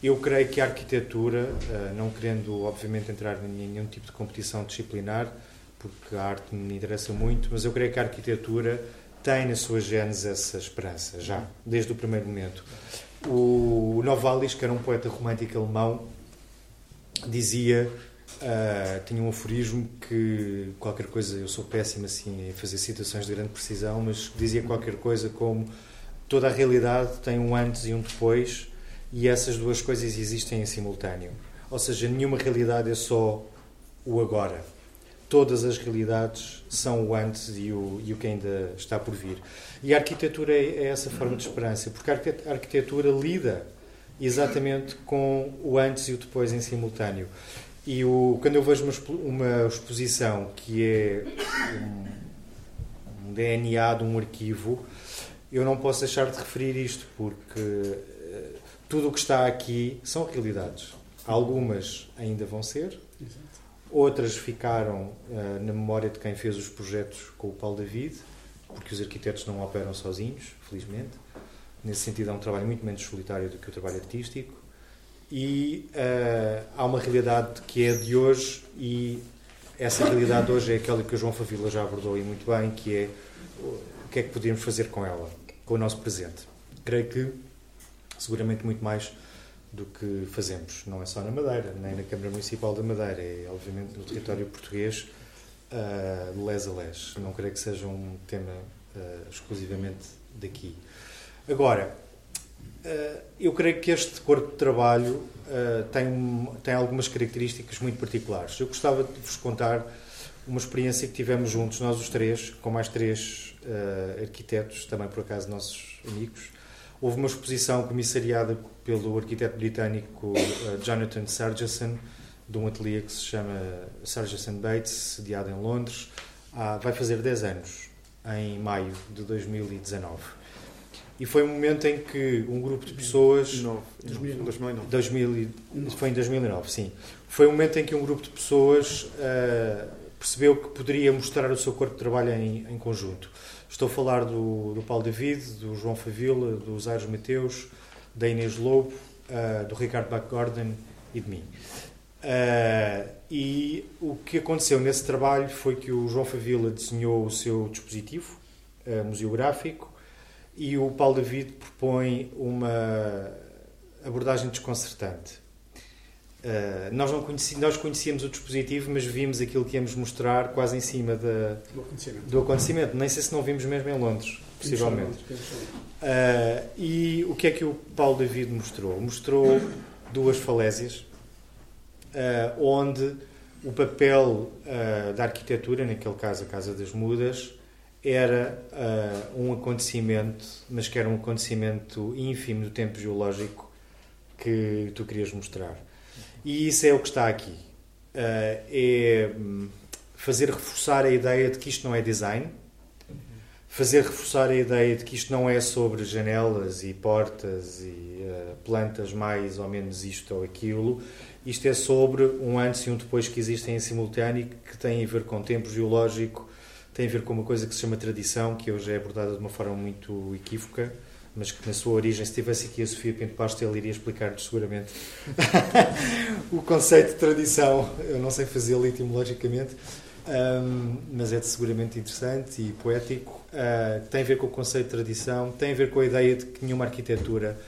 Eu creio que a arquitetura, não querendo obviamente entrar em nenhum tipo de competição disciplinar, porque a arte me interessa muito, mas eu creio que a arquitetura tem na sua gênese essa esperança, já, desde o primeiro momento. O Novalis, que era um poeta romântico alemão, dizia, uh, tinha um aforismo que qualquer coisa, eu sou péssimo assim em fazer citações de grande precisão, mas dizia qualquer coisa como toda a realidade tem um antes e um depois e essas duas coisas existem em simultâneo. Ou seja, nenhuma realidade é só o agora todas as realidades são o antes e o, e o que ainda está por vir. E a arquitetura é, é essa forma de esperança, porque a arquitetura lida exatamente com o antes e o depois em simultâneo. E o, quando eu vejo uma, uma exposição que é um, um, DNA de um arquivo, eu não posso deixar de referir isto, porque uh, tudo o que está aqui são realidades. Algumas ainda vão ser, Outras ficaram uh, na memória de quem fez os projetos com o Paulo David, porque os arquitetos não operam sozinhos, felizmente. Nesse sentido, é um trabalho muito menos solitário do que o trabalho artístico. E uh, há uma realidade que é de hoje, e essa realidade hoje é aquela que o João Favila já abordou e muito bem, que é o que é que podemos fazer com ela, com o nosso presente. Creio que seguramente muito mais do que fazemos. Não é só na Madeira, nem na Câmara Municipal da Madeira, é obviamente no território português, uh, de les a les. Não creio que seja um tema uh, exclusivamente daqui. Agora, uh, eu creio que este corpo de trabalho tem, tem algumas características muito particulares. Eu gostava de vos contar uma experiência que tivemos juntos, nós os três, com mais três arquitetos, também por acaso nossos amigos, Houve uma exposição comissariada pelo arquiteto britânico uh, Jonathan Sargeson, de um ateliê que se chama Sargeson Bates, sediado em Londres. Ah, vai fazer 10 anos, em maio de 2019. E foi um momento em que um grupo de pessoas. 2009. 2009. Foi em 2009, sim. Foi um momento em que um grupo de pessoas uh, percebeu que poderia mostrar o seu corpo de trabalho em, em conjunto. Estou a falar do, do Paulo David, do João Favila, do Zaires Mateus, da Inês Lobo, uh, do Ricardo Backgordon e de mim. Uh, e o que aconteceu nesse trabalho foi que o João Favila desenhou o seu dispositivo uh, museográfico e o Paulo David propõe uma abordagem desconcertante. Uh, nós, não conheci, nós conhecíamos o dispositivo, mas vimos aquilo que íamos mostrar quase em cima da, do, acontecimento. do acontecimento. Nem sei se não vimos mesmo em Londres, possivelmente. Uh, e o que é que o Paulo David mostrou? Mostrou duas falésias, uh, onde o papel da arquitetura, naquele caso a Casa das Mudas, era um acontecimento, mas que era um acontecimento ínfimo do tempo geológico que tu querias mostrar. E isso é o que está aqui. Uh, é hum, fazer reforçar a ideia de que isto não é design, fazer reforçar a ideia de que isto não é sobre janelas e portas e uh, plantas mais ou menos isto ou aquilo. Isto é sobre um antes e um depois que existem em simultâneo que tem a ver com tempo geológico, tem a ver com uma coisa que se chama tradição, que hoje é abordada de uma forma muito equívoca, mas que na sua origem, se tivesse aqui a Sofia Pinto Bastos, ele iria explicar-nos seguramente o conceito de tradição. Eu não sei fazê-lo etimologicamente, um, mas é seguramente interessante e poético. Uh, tem a ver com o conceito de tradição, tem a ver com a ideia de que nenhuma arquitetura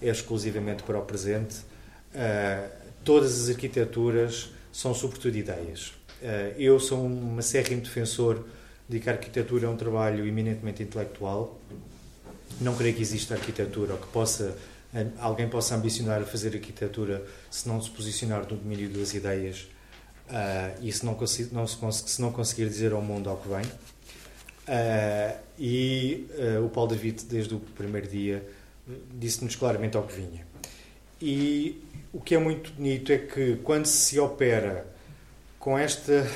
é exclusivamente para o presente. Uh, todas as arquiteturas são sobretudo ideias. Uh, eu sou uma sérrimo defensor de que a arquitetura é um trabalho eminentemente intelectual. Não creio que exista arquitetura ou que possa alguém possa ambicionar fazer arquitetura se não se posicionar no domínio das ideias uh, e se não, não se, se, não conseguir dizer ao mundo ao que vem. Uh, e uh, o Paulo David, desde o primeiro dia, disse-nos claramente ao que vinha. E o que é muito bonito é que quando se opera com esta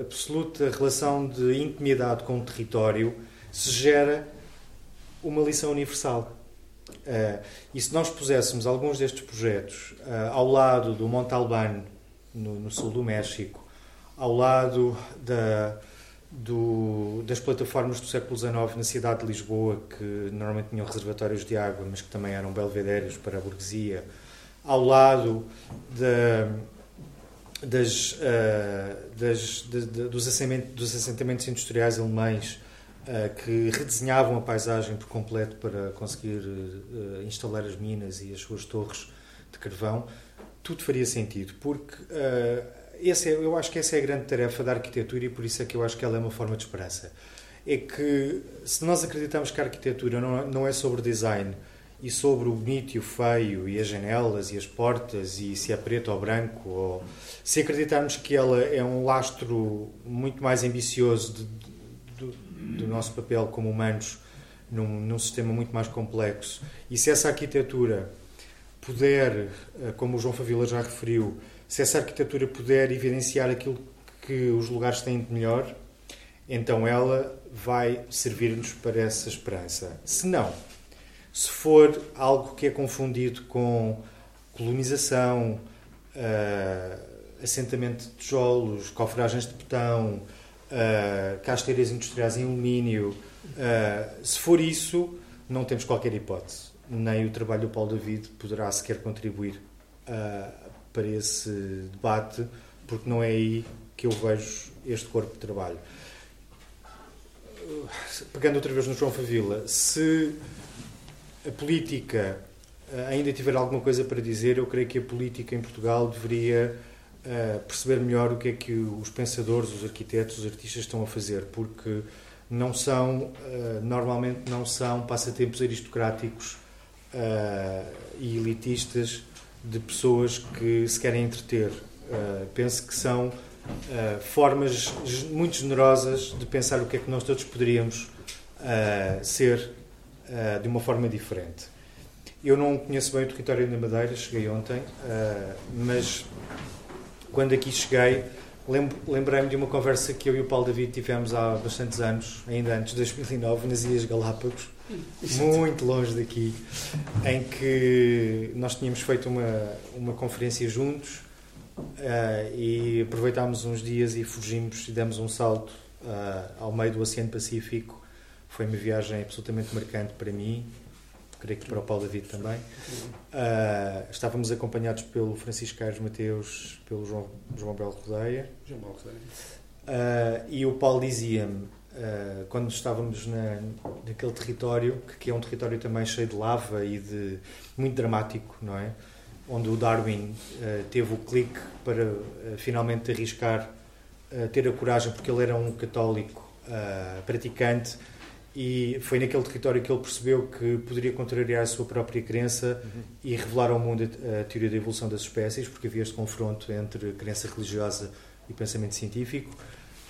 absoluta relação de intimidade com o território, se gera uma lição universal. Uh, e se nós puséssemos alguns destes projetos uh, ao lado do Monte Albano, no, no sul do México, ao lado da, do, das plataformas do século XIX na cidade de Lisboa, que normalmente tinham reservatórios de água, mas que também eram belvedérios para a burguesia, ao lado da, das, uh, das, de, de, dos, assentamentos, dos, assentamentos, industriais alemães que redesenhavam a paisagem por completo para conseguir uh, instalar as minas e as suas torres de carvão tudo faria sentido, porque uh, esse é, eu acho que essa é a grande tarefa da arquitetura e por isso é que eu acho que ela é uma forma de esperança. É que se nós acreditamos que a arquitetura não, não é sobre design e sobre o bonito e o feio e as janelas e as portas e se é preto ou branco, ou se acreditarmos que ela é um lastro muito mais ambicioso de, do nosso papel como humanos num, num sistema muito mais complexo e se essa arquitetura puder, eh, como o João Favila já referiu, se essa arquitetura puder evidenciar aquilo que os lugares têm de melhor, então ela vai servir-nos para essa esperança. Se não, se for algo que é confundido com colonização, uh, assentamento de tijolos, cofragens de betão, uh, casteiras industriais em alumínio, uh, se for isso, não temos qualquer hipótese nem o trabalho do Paulo David poderá sequer contribuir uh, para esse debate, porque não é aí que eu vejo este corpo de trabalho. Pegando outra vez no João Favila, se a política ainda tiver alguma coisa para dizer, eu creio que a política em Portugal deveria uh, perceber melhor o que é que os pensadores, os arquitetos, os artistas estão a fazer, porque não são, normalmente não são passatempos aristocráticos uh, e elitistas de pessoas que se querem entreter. Penso que são formas muito generosas de pensar o que é que nós todos poderíamos ser de uma forma diferente. Eu não conheço bem o território da Madeira, cheguei ontem, mas quando aqui cheguei, lembrei-me de uma conversa que eu e o Paulo David tivemos há bastantes anos, ainda antes de 2009, nas Ilhas Galápagos, muito longe daqui, em que nós tínhamos feito uma, uma conferência juntos uh, e aproveitámos uns dias e fugimos e demos um salto uh, ao meio do Oceano Pacífico. Foi uma viagem absolutamente marcante para mim, creio que para o Paulo David também. Uh, estávamos acompanhados pelo Francisco Carlos Mateus, pelo João, João Belo Rodeia. João Belo Rodeia. Uh, e o Paulo dizia-me, uh, quando estávamos na, naquele território, que, que, é um território também cheio de lava e de muito dramático, não é? Onde o Darwin teve o clique para finalmente arriscar, ter a coragem, porque ele era um católico praticante e foi naquele território que ele percebeu que poderia contrariar a sua própria crença uhum. e revelar ao mundo a, teoria da evolução das espécies, porque havia este confronto entre crença religiosa e pensamento científico.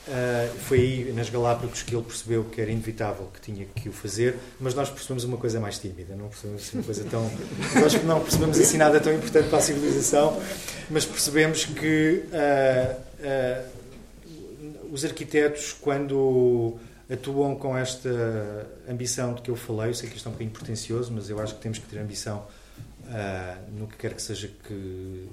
Uh, foi aí, nas Galápagos, que ele percebeu que era inevitável, que tinha que o fazer, mas nós percebemos uma coisa mais tímida, não percebemos assim uma coisa tão. nós não percebemos assim nada tão importante para a civilização, mas percebemos que uh, uh, os arquitetos, quando atuam com esta ambição de que eu falei. Eu sei que isto é um bocadinho pretencioso, mas eu acho que temos que ter ambição uh, no que quer que seja que uh,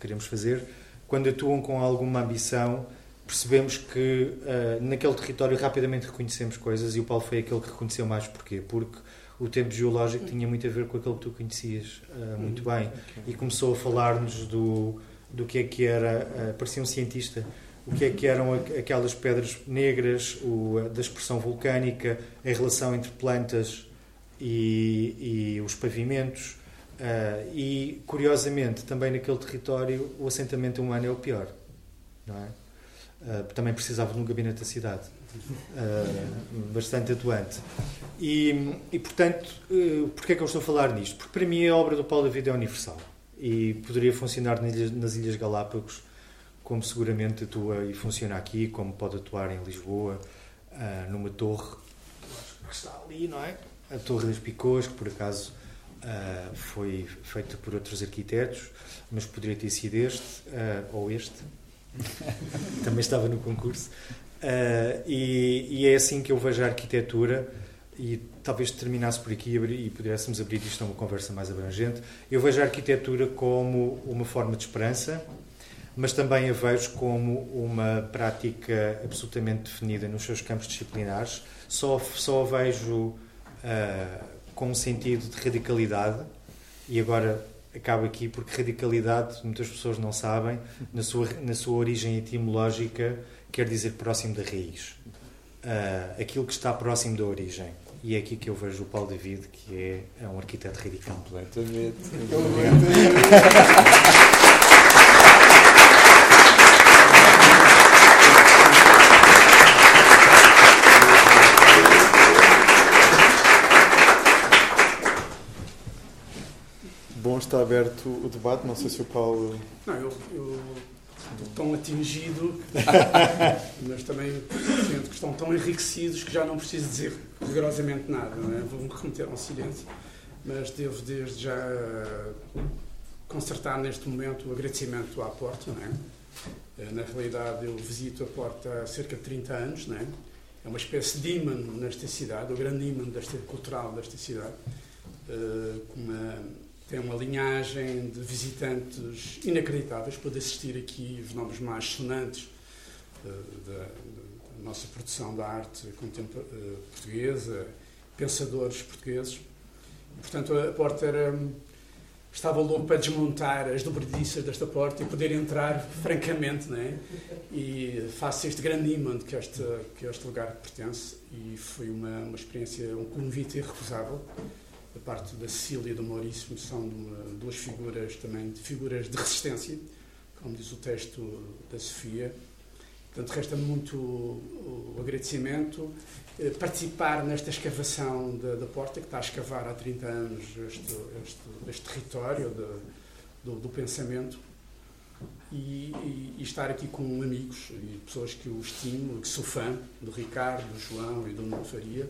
queremos fazer. Quando atuam com alguma ambição, percebemos que uh, naquele território rapidamente reconhecemos coisas e o Paulo foi aquele que reconheceu mais. Porquê? Porque o tempo geológico tinha muito a ver com aquilo que tu conhecias muito bem e começou a falar-nos do, do que é que era, parecia um cientista, o que é que eram aquelas pedras negras, o, da expressão vulcânica, a relação entre plantas e, e os pavimentos. Uh, e, curiosamente, também naquele território, o assentamento humano é o pior. Não é? Uh, também precisava de um gabinete da cidade. Uh, bastante atuante. E, e portanto, uh, porquê é que eu estou a falar nisto? Porque para mim a obra do Paulo David é universal e poderia funcionar nas Ilhas Galápagos como seguramente atua e funciona aqui, como pode atuar em Lisboa, uh, numa torre que está ali, não é? A Torre das Picôs, que por acaso uh, foi feita por outros arquitetos, mas poderia ter sido este uh, ou este. Também estava no concurso. E, e, é assim que eu vejo a arquitetura e talvez terminasse por aqui e pudéssemos abrir isto a uma conversa mais abrangente. Eu vejo a arquitetura como uma forma de esperança, mas também a vejo como uma prática absolutamente definida nos seus campos disciplinares. Só, só a vejo uh, com um sentido de radicalidade, e agora acabo aqui porque radicalidade, muitas pessoas não sabem, na sua, na sua origem etimológica, quer dizer próximo da raiz. Uh, aquilo que está próximo da origem. E é aqui que eu vejo o Paulo David, que é, é um arquiteto radical. Completamente. Bom, está aberto o debate. Não sei se o Paulo. Não, eu, eu tão atingido, mas também sinto que estão tão enriquecidos que já não preciso dizer rigorosamente nada. Não é? Vou-me remeter ao silêncio, mas devo desde já consertar neste momento o agradecimento à Porta. Não é? Eh, na realidade, eu visito a Porta há cerca de 30 anos. Não é? é uma espécie de imã nesta cidade, o grande desta, cultural desta cidade, eh, com uma tem uma linhagem de visitantes inacreditáveis. Pode assistir aqui os nomes mais sonantes uh, da, nossa produção da arte uh, portuguesa, pensadores portugueses. Portanto, a porta era, estava louco para desmontar as dobradiças desta porta e poder entrar francamente, né? E faço este grande imã que este, que este lugar pertence e foi uma, uma experiência, um convite irrecusável da parte da Cecília e do Maurício, são duas figuras também, figuras de resistência, como diz o texto da Sofia. Portanto, resta muito o, agradecimento, eh, participar nesta escavação da, da, porta, que está a escavar há 30 anos este, este, este território de, do, do, pensamento, e, e, e, estar aqui com amigos e pessoas que eu estimo, que sou fã, do Ricardo, do João e do Nuno Faria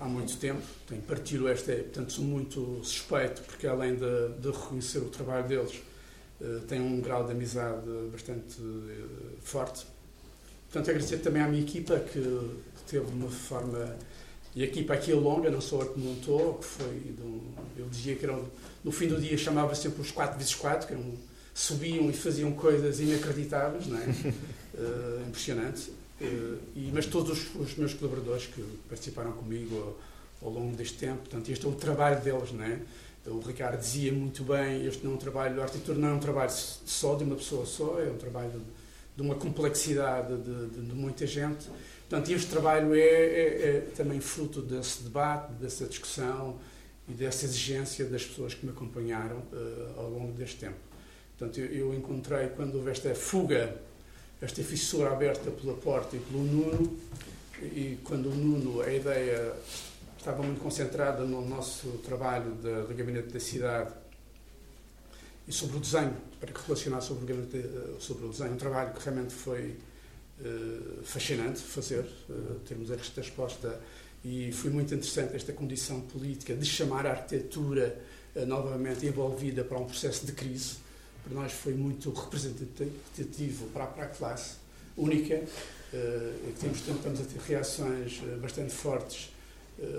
há muito tempo, tenho partido esta, portanto sou muito suspeito, porque além de, de reconhecer o trabalho deles, uh, tenho um grau de amizade bastante uh, forte. Portanto, agradecer também à minha equipa, que, que teve uma forma. E a equipa aqui é longa, não sou eu que montou, que foi. eu dizia que eram. No fim do dia chamava sempre os 4x4, que eram, subiam e faziam coisas inacreditáveis, não é? uh, impressionante. Uh, e, mas todos os, os, meus colaboradores que participaram comigo ao, ao, longo deste tempo, portanto, este é o trabalho deles, não é? O Ricardo dizia muito bem, este não é um trabalho, a arquitetura não é um trabalho só de uma pessoa só, é um trabalho de, de uma complexidade de, de, de, muita gente. Portanto, este trabalho é, é, é, também fruto desse debate, dessa discussão e dessa exigência das pessoas que me acompanharam uh, ao longo deste tempo. Portanto, eu, eu encontrei, quando houve esta fuga esta fissura aberta pela porta e pelo Nuno, e quando o Nuno, a ideia estava muito concentrada no nosso trabalho do Gabinete da Cidade e sobre o desenho, para relacionar sobre o, gabinete, sobre o desenho, um trabalho que realmente foi uh, fascinante fazer, uh, termos esta resposta, e foi muito interessante esta condição política de chamar a arquitetura uh, novamente envolvida para um processo de crise para nós foi muito representativo para, para a classe única e que temos, estamos a ter reações bastante fortes,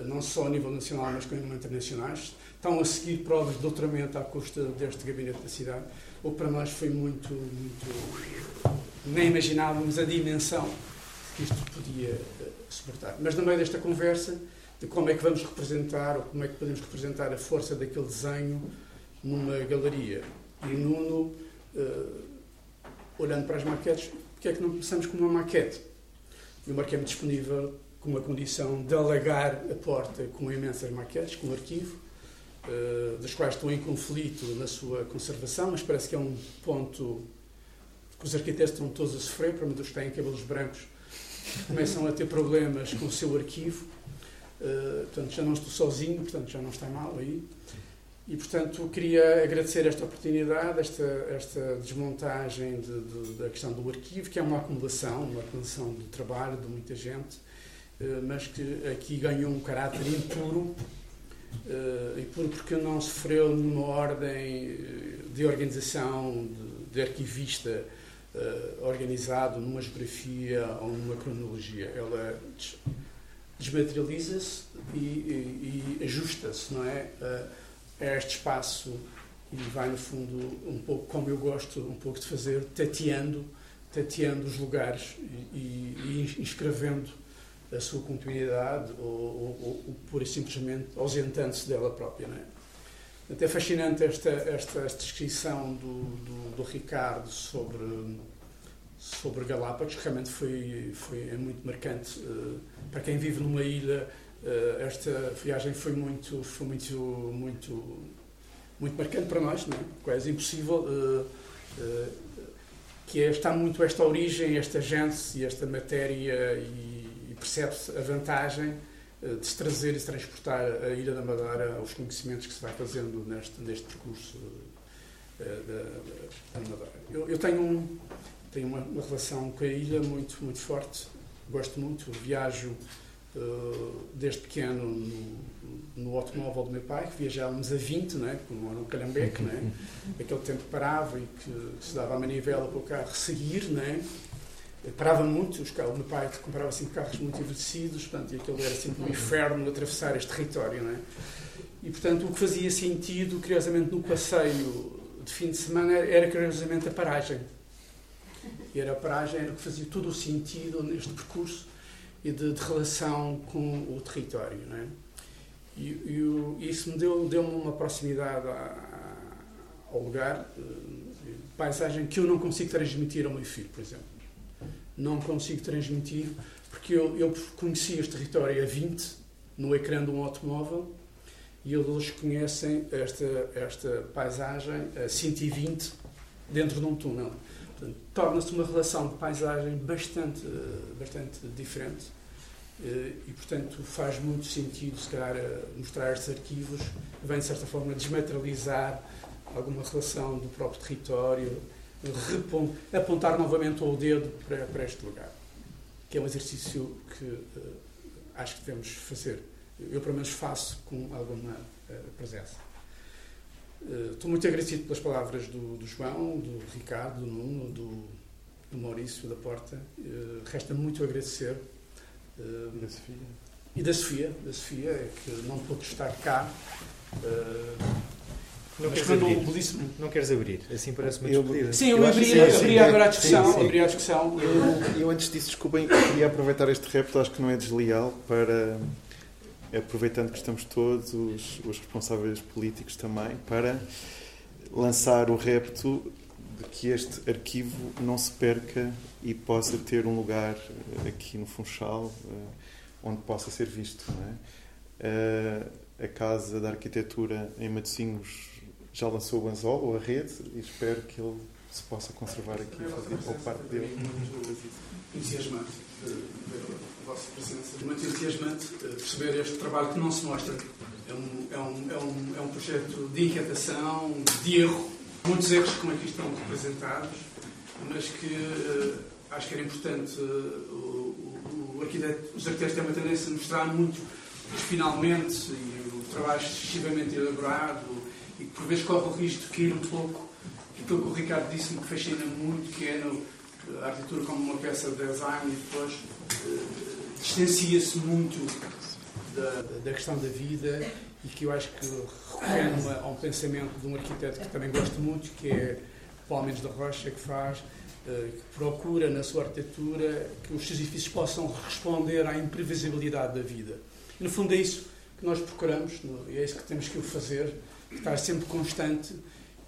não só a nível nacional, mas também internacionais. Estão a seguir provas de doutoramento à custa deste gabinete da cidade, o que para nós foi muito, muito nem imaginávamos a dimensão que isto podia suportar. Mas no meio desta conversa, de como é que vamos representar, ou como é que podemos representar a força daquele desenho numa galeria. E Nuno, uh, olhando para as maquetes, porque é que não começamos com uma maquete? O Marquês-me disponível com uma condição de alagar a porta com imensas maquetes, com um arquivo, uh, das quais estou em conflito na sua conservação, mas parece que é um ponto que os arquitetos estão todos a sofrer, para os que têm cabelos brancos começam a ter problemas com o seu arquivo. Uh, portanto, já não estou sozinho, portanto, já não está mal aí. E, portanto, queria agradecer esta oportunidade, esta, esta desmontagem de, de, da questão do arquivo, que é uma acumulação, uma acumulação de trabalho de muita gente, uh, mas que aqui ganhou um caráter impuro, uh, impuro porque não sofreu numa ordem de organização, de, de arquivista, organizado numa geografia ou numa cronologia. Ela desmaterializa-se e, e, e ajusta-se, não é? A este espaço e vai, no fundo, um pouco como eu gosto um pouco de fazer, tateando, tateando os lugares e, e, inscrevendo a sua continuidade ou, ou, ou pura e simplesmente ausentando-se dela própria. Não é? É fascinante esta, esta, esta descrição do, do, do, Ricardo sobre, sobre Galápagos, que realmente foi, foi é muito marcante. Uh, para quem vive numa ilha, esta viagem foi muito, foi muito, muito, muito marcante para nós, não é? quase impossível. Uh, que é, está muito esta origem, esta gente e esta matéria, e, e percebe-se a vantagem eh, de se trazer e se transportar a Ilha da Madeira aos conhecimentos que se vai fazendo neste, neste percurso da, da, Madeira. Eu, eu, tenho, um, tenho uma, uma, relação com a ilha muito, muito forte, gosto muito, viajo uh, desde pequeno no, no, automóvel do meu pai, que viajávamos a 20, né, como era um calhambeque, né, aquele tempo que parava e que se dava a manivela para o carro seguir, né, parava muito, os carros, o meu pai comprava assim carros muito envelhecidos, portanto, e aquilo era sempre um inferno atravessar este território, não é? E, portanto, o que fazia sentido, curiosamente, no passeio de fim de semana era, curiosamente, a paragem. E era a paragem era o que fazia todo o sentido neste percurso e de, de relação com o território, não é? E, e isso me deu, deu-me uma proximidade a, ao lugar, eh, paisagem que eu não consigo transmitir ao meu filho, por exemplo não consigo transmitir, porque eu, eu conheci este território a 20 no ecrã de um automóvel e eles conhecem esta, esta paisagem a 120 dentro de um túnel. Torna-se uma relação de paisagem bastante, bastante diferente eh, e, portanto, faz muito sentido, se calhar, eh, mostrar estes arquivos, vem, de certa forma, desmaterializar alguma relação do próprio território, apontar novamente o dedo para, para, este lugar, que é um exercício que uh, acho que devemos fazer. Eu, pelo menos, faço com alguma presença. Uh, estou muito agradecido pelas palavras do, do, João, do Ricardo, do Nuno, do, do Maurício, da Porta. resta muito agradecer. e da Sofia. E da Sofia, da Sofia, é que não pôde estar cá. Não queres, abrir. Belíssimo. não queres abrir? Assim parece uma despedida. Sim, eu, eu abri, abri agora a discussão. Sim, sim. Abri a discussão. Eu, eu, antes disso, desculpem, queria aproveitar este repto, acho que não é desleal, para, aproveitando que estamos todos, os, os responsáveis políticos também, para lançar o repto de que este arquivo não se perca e possa ter um lugar aqui no Funchal eh, onde possa ser visto. É? Eh, a Casa da Arquitetura em Matosinhos já lançou o anzol ou a rede e espero que ele se possa conservar aqui ou parte dele. Entusiasmante vossa presença. Muito entusiasmante perceber este trabalho que não se mostra. É um, é um, é um, é um projeto de inquietação, de erro, muitos erros como aqui estão representados, mas que uh, acho que era importante uh, o, o arquiteto, os arquitetos têm uma tendência a mostrar muito finalmente e o trabalho excessivamente elaborado e que por vezes corre o risco de cair um pouco aquilo que o Ricardo disse-me que fascina muito, que é no, a arquitetura como uma peça de design e depois distancia-se muito da, da, questão da vida e que eu acho que recorre a um pensamento de um arquiteto que também gosto muito, que é Paulo Mendes da Rocha, que faz, uh, que procura na sua arquitetura que os seus edifícios possam responder à imprevisibilidade da vida. E, no fundo é isso que nós procuramos, e é isso que temos que o fazer, estar sempre constante,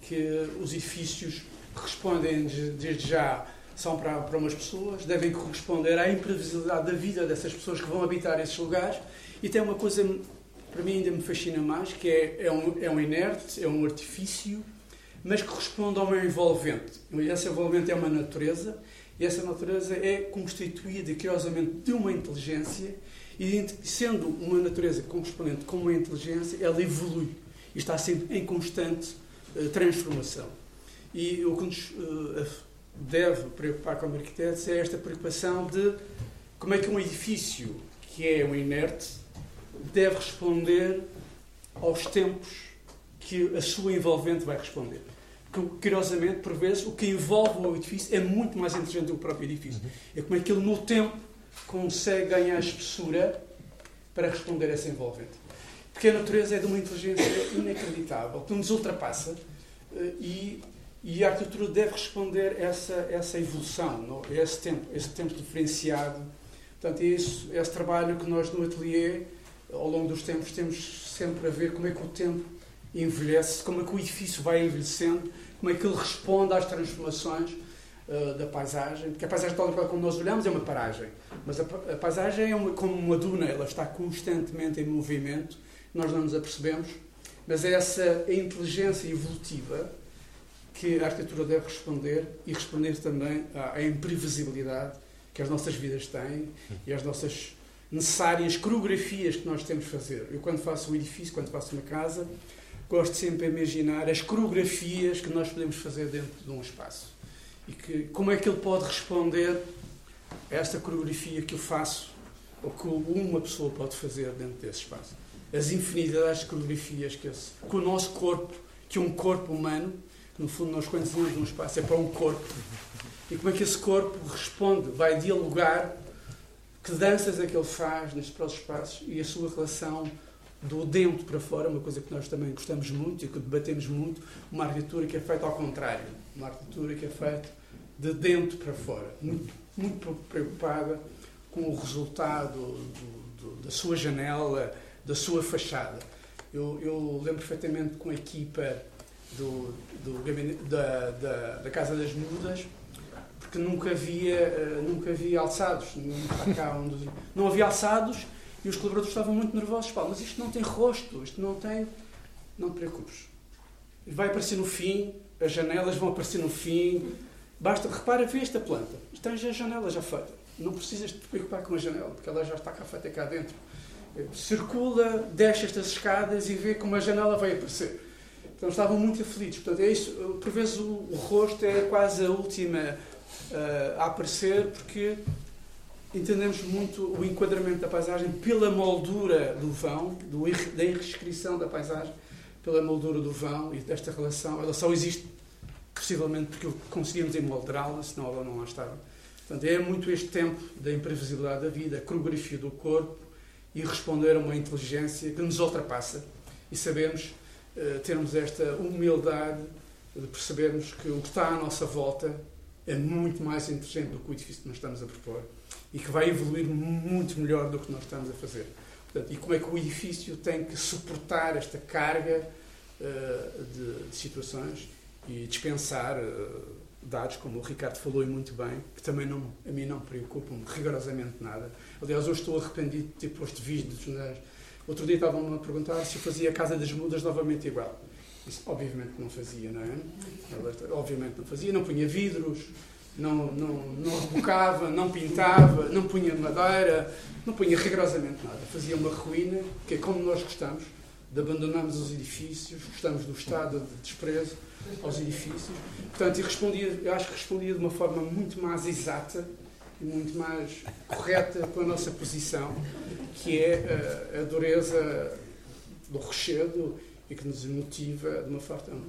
que os edifícios respondem desde já são para, para umas pessoas, devem corresponder à imprevisibilidade da vida dessas pessoas que vão habitar esses lugares. E tem uma coisa, para mim ainda me fascina mais, que é, é, um, é um inerte, é um artifício, mas que responde a uma envolvente. E essa envolvente é uma natureza, e essa natureza é constituída, curiosamente, de uma inteligência, e sendo uma natureza correspondente com uma inteligência, ela evolui e está sempre em constante uh, transformação. E o que nos uh, deve preocupar como arquitetos é esta preocupação de como é que um edifício que é um inerte deve responder aos tempos que a sua envolvente vai responder. Que, curiosamente, por vezes, o que envolve o edifício é muito mais inteligente do que o próprio edifício. É como é que ele, no tempo, consegue ganhar espessura para responder a essa envolvente. Porque a natureza é de uma inteligência inacreditável, que nos ultrapassa eh, e e a arquitetura deve responder essa, essa evolução, esse tempo, esse tempo diferenciado. Portanto, é isso, esse trabalho que nós no ateliê, ao longo dos tempos, temos sempre a ver como é que o tempo envelhece, como é que o edifício vai envelhecendo, como é que ele responde às transformações uh, da paisagem. Porque a paisagem, tal como nós olhamos, é uma paragem. Mas a, a paisagem é uma, como uma duna, ela está constantemente em movimento, nós não nos apercebemos. Mas é essa inteligência evolutiva que a arquitetura deve responder e responder também à, à imprevisibilidade que as nossas vidas têm e às nossas necessárias coreografias que nós temos de fazer. Eu, quando faço um edifício, quando faço uma casa, gosto sempre de imaginar as coreografias que nós podemos fazer dentro de um espaço. E que, como é que ele pode responder a esta coreografia que eu faço ou que uma pessoa pode fazer dentro desse espaço. As infinidades de coreografias que, esse, que o nosso corpo, que um corpo humano no fundo, nós quando de um espaço é para um corpo. E como é que esse corpo responde, vai dialogar, que danças é que ele faz nestes próprios espaços e a sua relação do dentro para fora, uma coisa que nós também gostamos muito e que debatemos muito, uma arquitetura que é feita ao contrário, uma arquitetura que é feita de dentro para fora, muito, muito preocupada com o resultado do, do, da sua janela, da sua fachada. Eu, eu lembro perfeitamente com a equipa do, do da, da, da, Casa das Mudas, porque nunca havia, uh, nunca havia alçados. Cá onde, não havia alçados e os colaboradores estavam muito nervosos. Mas isto não tem rosto, isto não tem. Não te preocupes. Vai aparecer no fim, as janelas vão aparecer no fim. Basta, repara, vê esta planta. Tens a janela já feita. Não precisas te preocupar com a janela, porque ela já está cá feita cá dentro. Circula, desce estas escadas e vê como a janela vai aparecer. Então estavam muito aflitos. Portanto, é isso, por vezes o, o rosto é quase a última uh, a aparecer, porque entendemos muito o enquadramento da paisagem pela moldura do vão, do, da inscrição da paisagem, pela moldura do vão e desta relação. Ela só existe possivelmente porque conseguimos emoldurá-la, senão ela não lá estava. Portanto, é muito este tempo da imprevisibilidade da vida, a coreografia do corpo e responder a uma inteligência que nos ultrapassa e sabemos termos esta humildade de percebermos que o que está à nossa volta é muito mais inteligente do que o edifício que nós estamos a propor e que vai evoluir muito melhor do que nós estamos a fazer. Portanto, e como é que o edifício tem que suportar esta carga uh, de, de, situações e dispensar uh, dados, como o Ricardo falou e muito bem, que também não, a mim não preocupam rigorosamente nada. Aliás, eu estou arrependido de ter posto vídeos nas, Outro dia estavam-me a perguntar se eu fazia a Casa das Mudas novamente igual. Isso, obviamente não fazia, não é? Obviamente não fazia, não punha vidros, não, não, não rebocava, não pintava, não punha madeira, não punha rigorosamente nada. Fazia uma ruína, que é como nós gostamos, de abandonarmos os edifícios, gostamos do estado de desprezo aos edifícios. Portanto, e respondia, eu acho que respondia de uma forma muito mais exata e muito mais correta com a nossa posição que é a, a dureza do rochedo e que nos motiva de uma forma.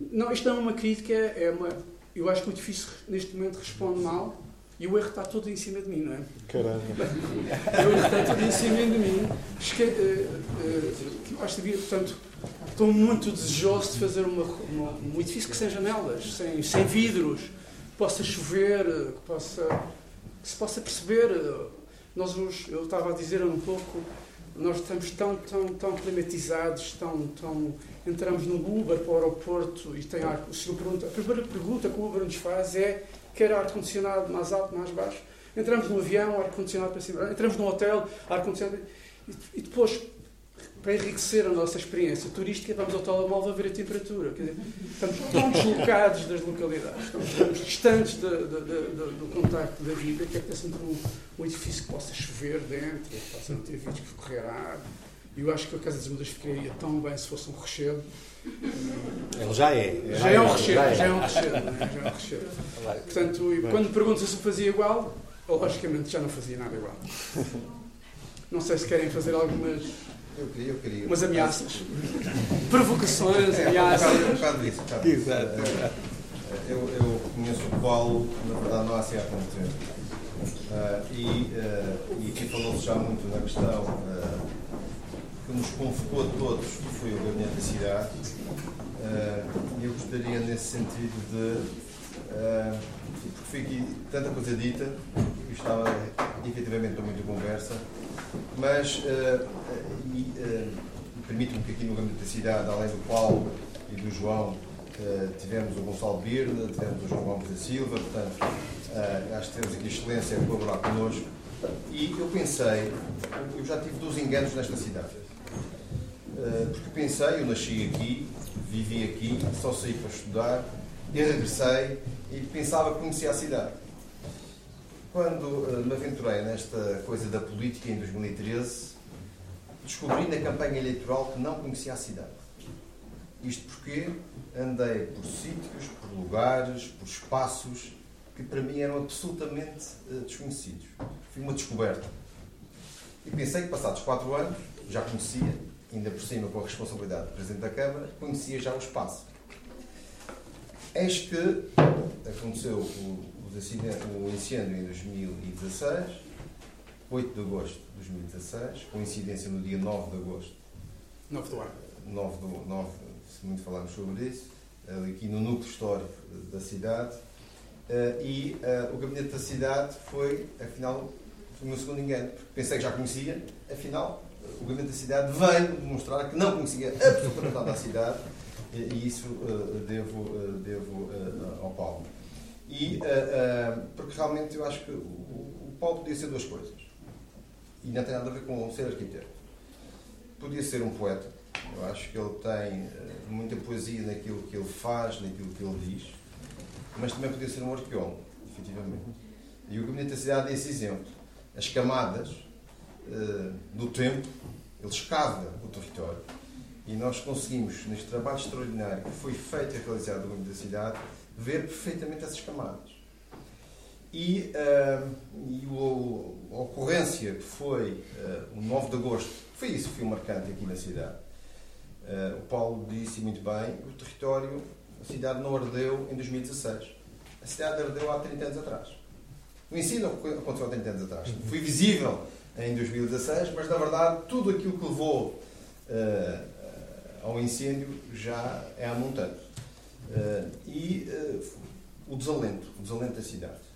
Não, isto não é uma crítica, é uma. eu acho que o edifício neste momento responde mal e o erro está todo em cima de mim, não é? Caramba. O erro está todo em cima de mim. Esque, uh, uh, acho que, portanto, estou muito desejoso de fazer uma, uma, um edifício que sem janelas, sem, sem vidros, que possa chover, que, possa, que se possa perceber. Nós, eu estava a dizer um pouco, nós estamos tão, tão, tão climatizados, tão, tão, entramos num Uber para o aeroporto e tem ar, pergunta, a primeira pergunta que o Uber nos faz é quer ar-condicionado mais alto, mais baixo? Entramos no avião, ar-condicionado para cima, entramos no hotel, ar-condicionado e, e depois para enriquecer a nossa experiência turística, vamos ao telemóvel a ver a temperatura. Quer dizer, estamos tão deslocados das localidades, estamos, estamos distantes de, de, de, do contacto da vida, que é ter sempre um, um, edifício que possa chover dentro, que possa não ter vidros que correr ar. E eu acho que a Casa das Mudas ficaria tão bem se fosse um rechedo. Ele já é. Já, já é um rechedo, já é um rechedo. É? Já é um rechedo. Portanto, e quando perguntas se fazia igual, logicamente já não fazia nada igual. Não sei se querem fazer algumas eu queria, eu queria. Umas ameaças. Provocações, é, ameaças. Um bocado disso. Um Exato. Eu, eu conheço o Paulo, na verdade, não há assim há tanto tempo. Uh, e, uh, e aqui falou-se já muito na questão uh, que nos convocou a todos, que foi o Gabinete da Cidade. E eu gostaria, nesse sentido, de. Foi aqui tanta coisa dita, que estava efetivamente muita conversa, mas e uh, permite-me que aqui no Gabinete da Cidade, além do Paulo e do João, uh, tivemos o Gonçalo Birna, tivemos o João Gomes da Silva, portanto, uh, acho que temos aqui excelência a colaborar connosco. E eu pensei, eu já tive dois enganos nesta cidade. porque pensei, eu nasci aqui, vivi aqui, só saí para estudar, e regressei e pensava que conhecia a cidade. Quando me aventurei nesta coisa da política em 2013, descobri na campanha eleitoral que não conhecia a cidade. Isto porque andei por sítios, por lugares, por espaços que para mim eram absolutamente uh, desconhecidos. Foi uma descoberta. E pensei que, passados quatro anos, já conhecia, ainda por cima com a responsabilidade de Presidente da Câmara, conhecia já o espaço. Eis que aconteceu o, o, incêndio em 2016, 8 de agosto de 2016, coincidência no dia 9 de agosto. 9 do ano. 9 do 9, se muito falarmos sobre isso, aqui no núcleo histórico da cidade. Eh, e uh, o gabinete da cidade foi, afinal, foi o meu segundo engano, porque pensei que já conhecia, afinal, o gabinete da cidade veio demonstrar que não conhecia absolutamente nada da cidade, e, isso uh, devo, uh, devo ao Paulo. E, porque realmente eu acho que o, Paulo podia ser duas coisas e não tem nada a ver com ser arquiteto. Podia ser um poeta. Eu acho que ele tem muita poesia naquilo que ele faz, naquilo que ele diz, mas também podia ser um arqueólogo, efetivamente. E o Gabinete da Cidade é esse exemplo. As camadas do tempo, ele escava o território e nós conseguimos, neste trabalho extraordinário que foi feito e realizado no da Cidade, ver perfeitamente essas camadas. E, uh, e o, a ocorrência que foi uh, o 9 de agosto, foi isso que foi marcante aqui na cidade. Uh, o Paulo disse muito bem, o território, a cidade não ardeu em 2016. A cidade ardeu há 30 anos atrás. O ensino aconteceu há 30 anos atrás. Uhum. Foi visível em 2016, mas na verdade tudo aquilo que levou uh, ao incêndio já é há muito tempo. e o desalento, o desalento da cidade.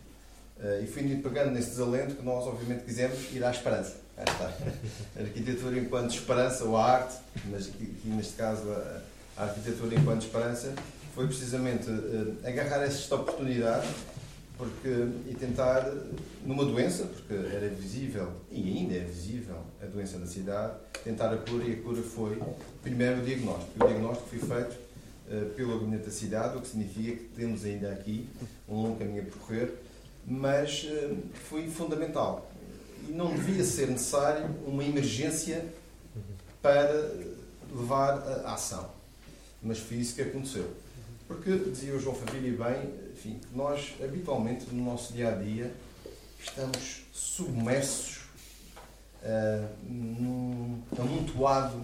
Uh, e fui pegando nesse desalento que nós, obviamente, quisemos ir à esperança. A arquitetura enquanto esperança, ou a arte, mas aqui, neste caso a, arquitetura enquanto esperança, foi precisamente agarrar esta oportunidade porque, e tentar, numa doença, porque era visível, e ainda é visível, a doença na cidade, tentar a cura, e a cura foi, primeiro, o diagnóstico. O diagnóstico foi feito uh, pelo Gabinete da Cidade, o que significa que temos ainda aqui um longo caminho a percorrer, mas uh, foi fundamental. E não devia ser necessário uma emergência para levar a ação. Mas foi isso que aconteceu. Porque, dizia o João Família bem, enfim, nós habitualmente no nosso dia a dia estamos submersos uh, num amontoado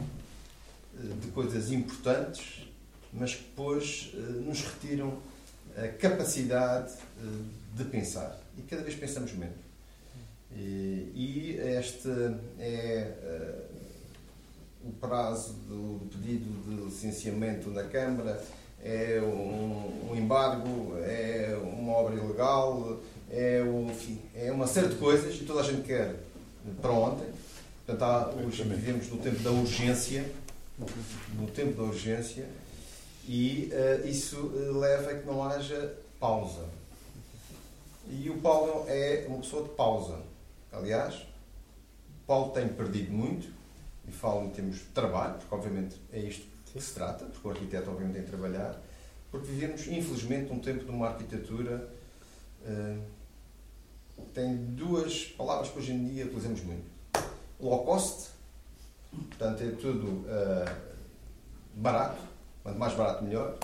de coisas importantes, mas que depois uh, nos retiram a capacidade eh, de pensar. E cada vez pensamos menos. E, e este é uh, o prazo do, do, pedido de licenciamento na Câmara, é um, um, embargo, é uma obra ilegal, é, um, enfim, é uma série de coisas e toda a gente quer para ontem. Portanto, há, hoje vivemos no tempo da urgência, no tempo da urgência, e uh, isso uh, leva a que não haja pausa. E o Paulo é uma pessoa de pausa. Aliás, Paulo tem perdido muito, e falo em termos de trabalho, porque obviamente é isto que se trata, porque o arquiteto obviamente tem que trabalhar, porque vivemos, infelizmente, um tempo de uma arquitetura. Uh, tem duas palavras que hoje em dia utilizamos muito. Low cost, portanto é tudo uh, barato, quanto mais barato melhor,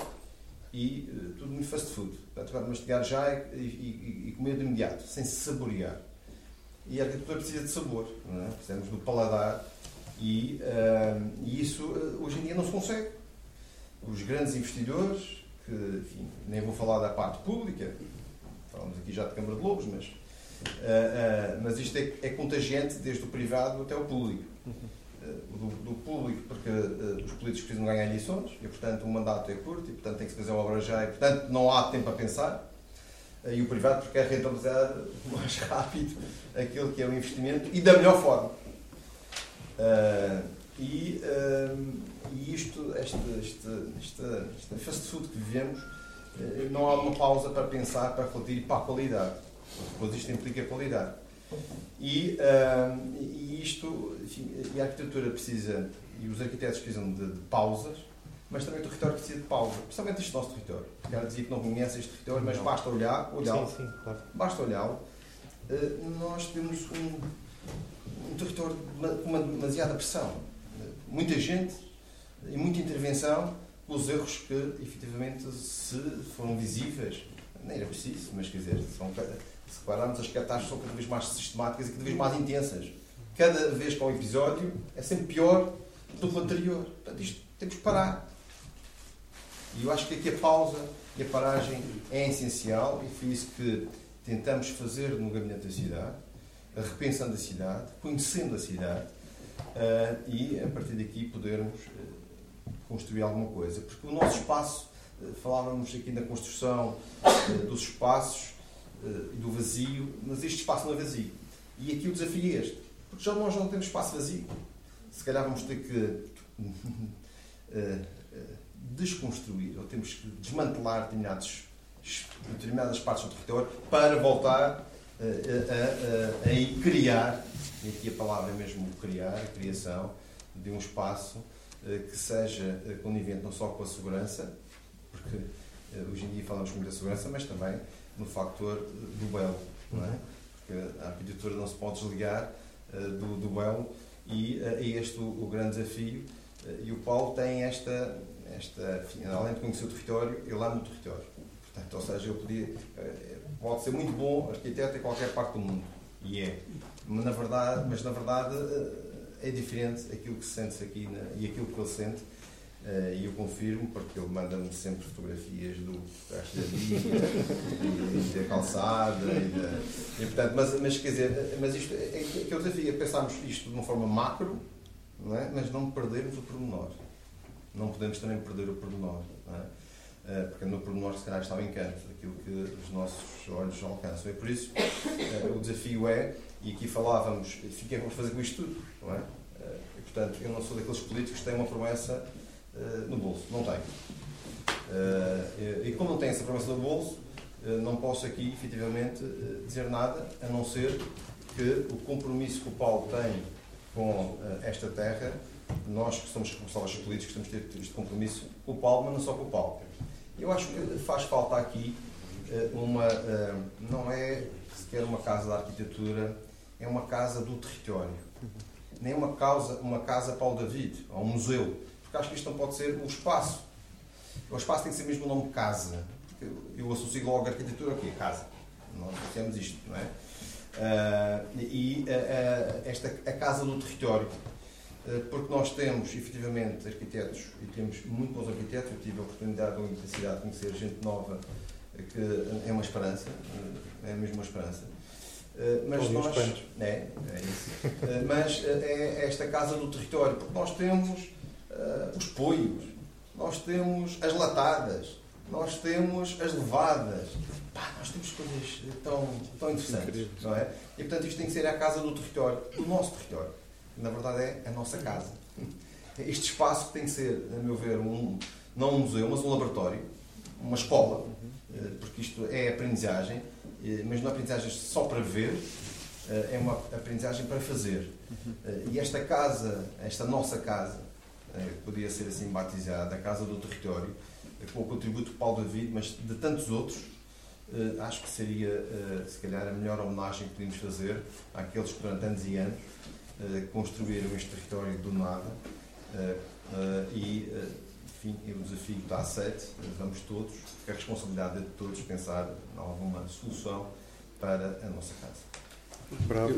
e uh, tudo muito fast food. Portanto, para mastigar já e, e, e, comer de imediato, sem se saborear. E a arquitetura precisa de sabor, não é? precisamos do paladar, e, uh, e isso hoje em dia não se consegue. Os grandes investidores, que enfim, nem vou falar da parte pública, falamos aqui já de Câmara de Lobos, mas, mas isto é, é, contagiante desde o privado até o público. Do, do, público, porque os políticos precisam ganhar eleições e, portanto, o mandato é curto e, portanto, tem que se fazer obra já e, portanto, não há tempo a pensar. E o privado, porque quer rentabilizar mais rápido aquilo que é o investimento e da melhor forma. e, e isto, este, este, este, este fast food que vivemos, eh, não há uma pausa para pensar, para refletir para a qualidade. Depois isto implica qualidade. E, uh, e isto, enfim, e a arquitetura precisa, e os arquitetos precisam de, de, pausas, mas também o território precisa de pausa, principalmente este nosso território. Quero dizer que não conhece este território, mas basta olhar, olhá-lo, sim, sim, claro. basta olhá-lo. Uh, nós temos um, um território com uma demasiada pressão. Muita gente e muita intervenção os erros que efetivamente se foram visíveis, nem era preciso, mas quer dizer, são, se repararmos as catástrofes são cada vez mais sistemáticas e cada vez mais intensas. Cada vez há um episódio é sempre pior do que o anterior. Portanto, isto temos que parar. E eu acho que aqui a pausa e a paragem é essencial e foi isso que tentamos fazer no Gabinete da Cidade, repensando a cidade, conhecendo a cidade uh, e a partir daqui podermos construir alguma coisa. Porque o nosso espaço, eh, falávamos aqui na construção eh, dos espaços eh, do vazio, mas este espaço não é vazio. E aqui o desafio é este, porque já nós não temos espaço vazio. Se calhar vamos ter que desconstruir, ou temos que desmantelar determinados, determinadas partes do território para voltar a, a, a, a criar, e aqui a palavra é mesmo criar, a criação de um espaço eh, que seja eh, conivente não só com a segurança, porque eh, hoje em dia falamos muito da segurança, mas também no fator do belo, não é? Porque a arquitetura não se pode desligar do, do belo e é este o, o, grande desafio. E o Paulo tem esta, esta enfim, além de conhecer o território, ele ama o território. Portanto, ou seja, eu podia, pode ser muito bom arquiteto em qualquer parte do mundo, e é. Mas na verdade, mas na verdade é diferente aquilo que se sente aqui na, e aquilo que ele sente. Uh, e eu confirmo, porque ele manda-me sempre fotografias do resto da vida, e da calçada, e, da, e, portanto, mas, mas quer dizer, mas isto é, é que eu desafio, é pensarmos isto de uma forma macro, não é? mas não perdermos o pormenor. Não podemos também perder o pormenor, não é? Uh, porque no pormenor se calhar está o encanto, aquilo que os nossos olhos alcançam. E por isso uh, o desafio é e aqui falávamos, o que é que vamos fazer com isto tudo? Não é? Eh, e, portanto, eu não sou daqueles políticos que têm uma promessa uh, no bolso. Não tenho. Uh, e como não tenho essa promessa no bolso, uh, não posso aqui, efetivamente, dizer nada, a não ser que o compromisso que o Paulo tem com esta terra, nós que somos responsáveis políticos temos que ter este compromisso com o Paulo, mas não só com o Paulo. Eu acho que faz falta aqui uma. Não é sequer uma casa da arquitetura é uma casa do território. Nem uma, causa, uma casa Paulo David, ou um museu. Porque acho que isto não pode ser o espaço. O espaço tem que ser mesmo o nome casa. Porque eu associo logo a arquitetura aqui, casa. Nós associamos isto, não é? Uh, e uh, esta, a casa do território. Uh, porque nós temos, efetivamente, arquitetos, e temos muito bons arquitetos. Eu tive a oportunidade, na universidade, de conhecer gente nova que é uma esperança, é mesmo uma esperança. Mas os nós, é, é isso. Mas é esta casa do território, porque nós temos eh, os poios, nós temos as latadas, nós tós as levadas. Pá, nós temos coisas tão, tão interessantes, não é? E portanto isto tem que ser a casa do território, do nosso território. Na verdade é a nossa casa. Este espaço tem que ser, a meu ver, um, não um museu, mas um laboratório, uma escola, eh, porque isto é aprendizagem, eh, mas não é aprendizagem só para ver, eh, é uma aprendizagem para fazer. Eh, E esta casa, esta nossa casa, eh, que podia ser assim batizada, a Casa do Território, eh, com o contributo de Paulo David, mas de tantos outros, eh, acho que seria, eh, se calhar, a melhor homenagem que podíamos fazer àqueles que durante anos e anos eh, construíram este território do nada. E, enfim, o desafio está aceito, vamos todos, porque a responsabilidade é de todos pensar em alguma solução para a nossa casa. Bravo.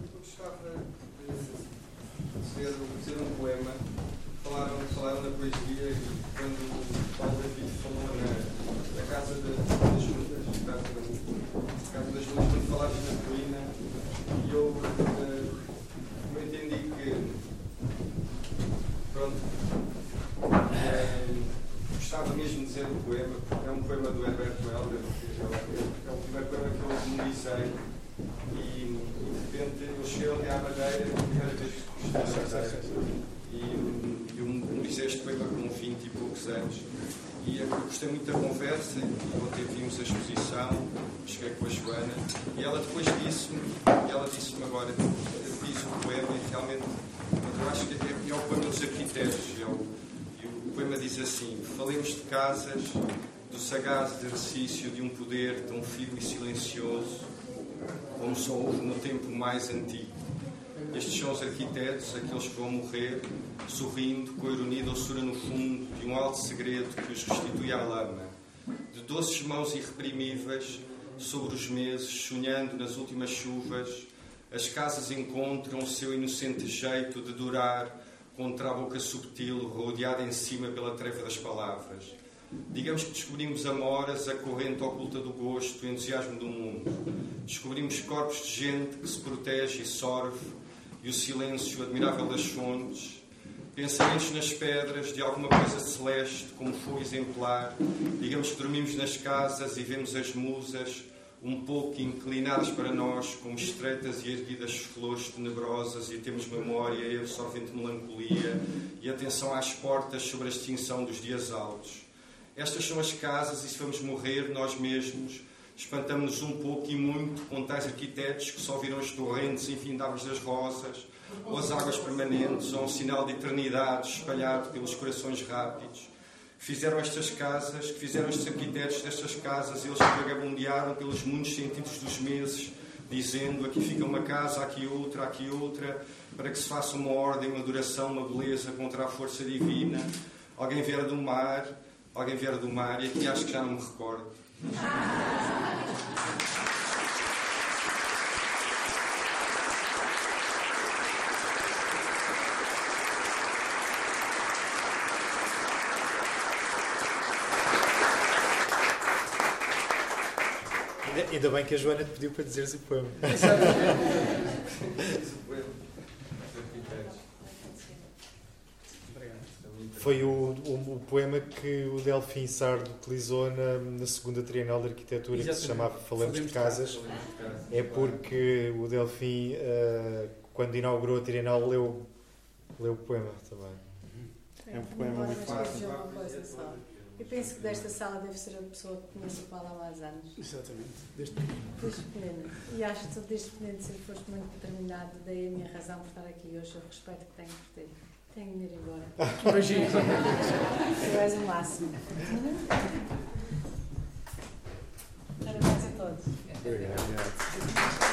Eu gostava de dizer, dizer um poema. Falaram, falaram da poesia e quando o Paulo David falou na, na Casa da- das Lutas, Casa da- Casa das Lutas, quando falavas na colina, e eu, eh, eu entendi que, pronto, eh, gostava mesmo de dizer o poema, porque é um poema do Herberto Helder, que é o- é o primeiro poema que eu memorizei. E, e de repente eu cheguei até à Madeira, a primeira vez que estive na Madeira, e eu memorizei este poema com 20 e poucos anos. E eu gostei muito da conversa, e ontem vimos a exposição, cheguei com a Joana, e ela depois disse-me, ela disse-me agora, diz o poema, e realmente eu acho que é, é o poema dos arquitetos. É o, e o poema diz assim: Falemos de casas, do sagaz exercício de um poder tão firme e silencioso como só houve no tempo mais antigo. Estes são os arquitetos, aqueles que vão morrer, sorrindo, com a ironia e doçura no fundo de um alto segredo que os restitui à lama. De doces mãos irreprimíveis, sobre os meses, sonhando nas últimas chuvas, as casas encontram o seu inocente jeito de durar contra a boca subtil, rodeada em cima pela treva das palavras. Digamos que descobrimos amoras, a corrente oculta do gosto, o entusiasmo do mundo. Descobrimos corpos de gente que se protege e sorve, e o silêncio admirável das fontes. Pensamentos nas pedras de alguma coisa celeste, como foi exemplar. Digamos que dormimos nas casas e vemos as musas, um pouco inclinadas para nós, como estreitas e erguidas flores tenebrosas, e temos memória e absorvente melancolia, e atenção às portas sobre a extinção dos dias altos. Estas são as casas, e se vamos morrer nós mesmos, espantamos-nos um pouco e muito com tais arquitetos que só viram as torrentes infindáveis das rosas, ou as águas permanentes, ou um sinal de eternidade espalhado pelos corações rápidos. Fizeram estas casas, que fizeram estes arquitetos destas casas, eles vagabundearam pelos muitos sentidos dos meses, dizendo aqui fica uma casa, aqui outra, aqui outra, para que se faça uma ordem, uma duração, uma beleza contra a força divina. Alguém viera do mar, alguém viera do mar, e aqui acho que já não me recordo. Ainda- bem que a Joana te pediu para dizeres o poema. Foi o, o, o poema que o Delfim Sardo utilizou na, na segunda Trienal de Arquitetura, que se Exatamente. chamava Falamos de Casas. É porque o Delfim, eh, quando inaugurou a Trienal, leu, leu o poema também. É um poema muito fácil. Eu penso que desta sala deve ser a pessoa que conhece o Paulo há mais anos. Exatamente. Desde Desde pequeno. E acho que desde pequeno sempre foste muito determinado. Daí a minha razão por estar aqui hoje, o respeito que tenho por ti. Tenho de ir embora. Beijinhos. Tu és o máximo. Parabéns a todos. Obrigado.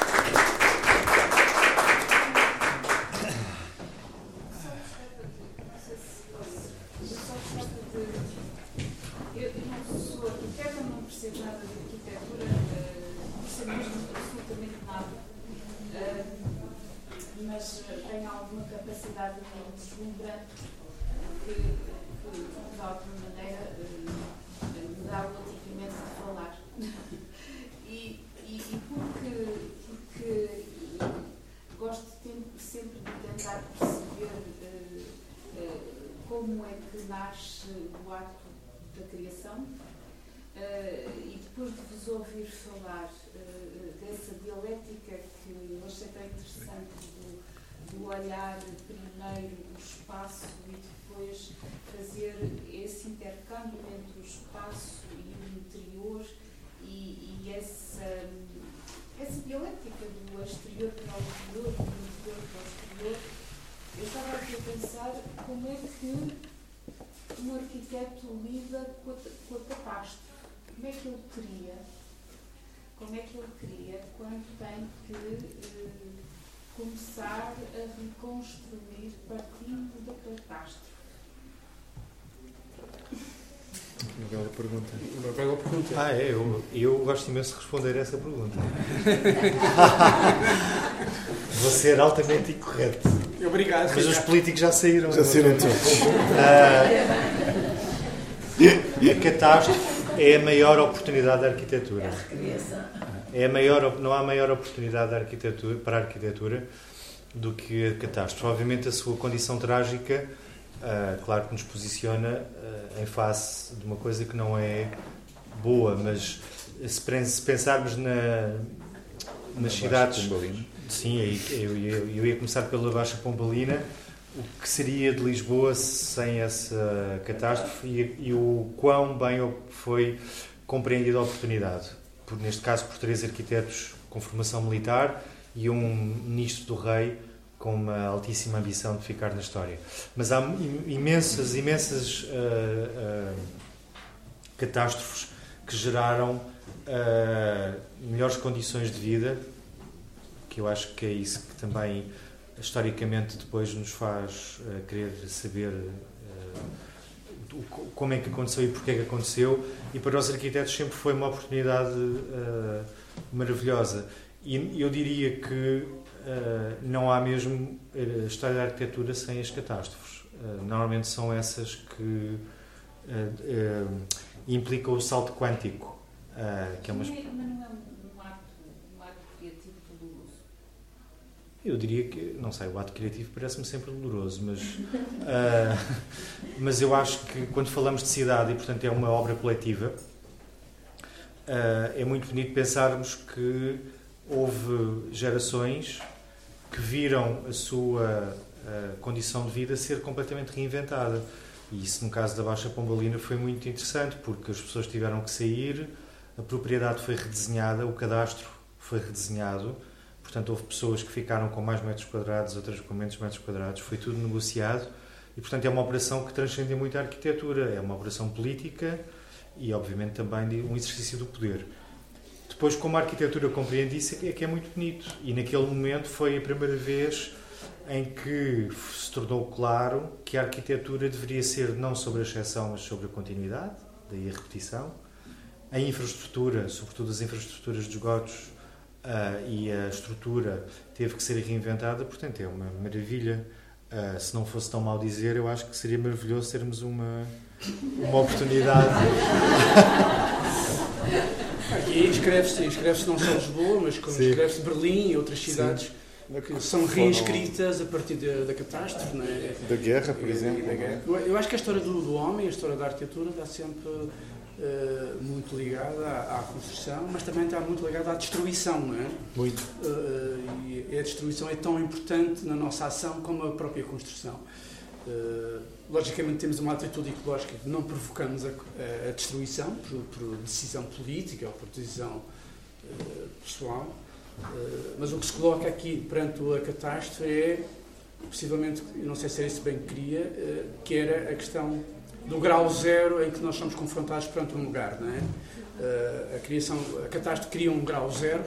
Eu só gostava de. Eu, eu não sou arquiteta, não percebo nada de arquitetura, eh, não sei mesmo absolutamente nada. Eh, mas eh, tem alguma capacidade deslumbrante que, que, de alguma maneira, eh, me dá o atingimento de falar. e, e, e porque, porque gosto sempre de tentar perceber uh, uh, como é que nasce o ato da criação uh, e depois de vos ouvir falar dessa dialética que eu achei tão interessante do, olhar primeiro o espaço e depois fazer esse intercâmbio entre o espaço e o interior e, e essa, essa dialética do exterior para o interior, do interior para o exterior. Eu estava aqui a pensar como é que um arquiteto lida com a, com a catástrofe. Como é que ele cria? Como é que ele cria quando tem que eh, começar a reconstruir partindo da catástrofe? Uma bela pergunta. Uma bela pergunta. Ah, é, eu, eu gosto imenso de responder a essa pergunta. Vou ser altamente incorreto. Obrigado. Mas os políticos já saíram. Já saíram todos. Uh, a catástrofe é a maior oportunidade da arquitetura. É a maior, não há maior oportunidade da arquitetura, para a arquitetura do que a catástrofe. Obviamente, a sua condição trágica, uh, claro que nos posiciona uh, em face de uma coisa que não é boa, mas se pensarmos na, nas cidades. Sim, eu, eu, eu ia começar pela Baixa Pombalina o que seria de Lisboa sem essa catástrofe e, e, o quão bem foi compreendida a oportunidade. Por, neste caso, por três arquitetos com formação militar e um ministro do rei com uma altíssima ambição de ficar na história. Mas há imensas, imensas uh, uh, catástrofes que geraram uh, melhores condições de vida, que eu acho que é isso que também historicamente depois nos faz querer saber como é que aconteceu e porque é que aconteceu. E para os arquitetos sempre foi uma oportunidade uh, maravilhosa. E eu diria que não há mesmo história da arquitetura sem as catástrofes. Normalmente são essas que implicam o salto quântico que é uma Eu diria que, não sei, o ato criativo parece-me sempre doloroso, mas, uh, mas eu acho que quando falamos de cidade e, portanto, é uma obra coletiva, uh, é muito bonito pensarmos que houve gerações que viram a sua uh, condição de vida ser completamente reinventada. E isso, no caso da Baixa Pombalina, foi muito interessante, porque as pessoas tiveram que sair, a propriedade foi redesenhada, o cadastro foi redesenhado Portanto, houve pessoas que ficaram com mais metros quadrados, outras com menos metros quadrados. Foi tudo negociado e, portanto, é uma operação que transcende muito a arquitetura. É uma operação política e, obviamente, também de um exercício do poder. Depois, como a arquitetura compreende isso, é que é muito bonito. E naquele momento foi a primeira vez em que se tornou claro que a arquitetura deveria ser não sobre a exceção, mas sobre a continuidade, daí a repetição. A infraestrutura, sobretudo as infraestruturas de esgotos, uh, e a estrutura teve que ser reinventada, portanto é uma maravilha. Uh, se não fosse tão mal dizer, eu acho que seria maravilhoso termos uma, uma oportunidade. E escreve-se escreve não só Lisboa, mas escreve-se Berlim e outras cidades. Sim que são reescritas a partir da, da catástrofe. É? Da guerra, por exemplo. Guerra. Eu acho que a história do, do homem, a história da arquitetura, dá sempre uh, muito ligada à, à, construção, mas também está muito ligada à destruição, não é? Muito. Uh, e a destruição é tão importante na nossa ação como a própria construção. Uh, logicamente temos uma atitude ecológica que não provocamos a, a destruição por, por, decisão política ou por decisão pessoal, mas o que se coloca aqui perante a catástrofe é, possivelmente, não sei se é isso bem que queria, que era a questão do grau zero em que nós somos confrontados perante um lugar. Não é? Uh, a, criação, a catástrofe cria um grau zero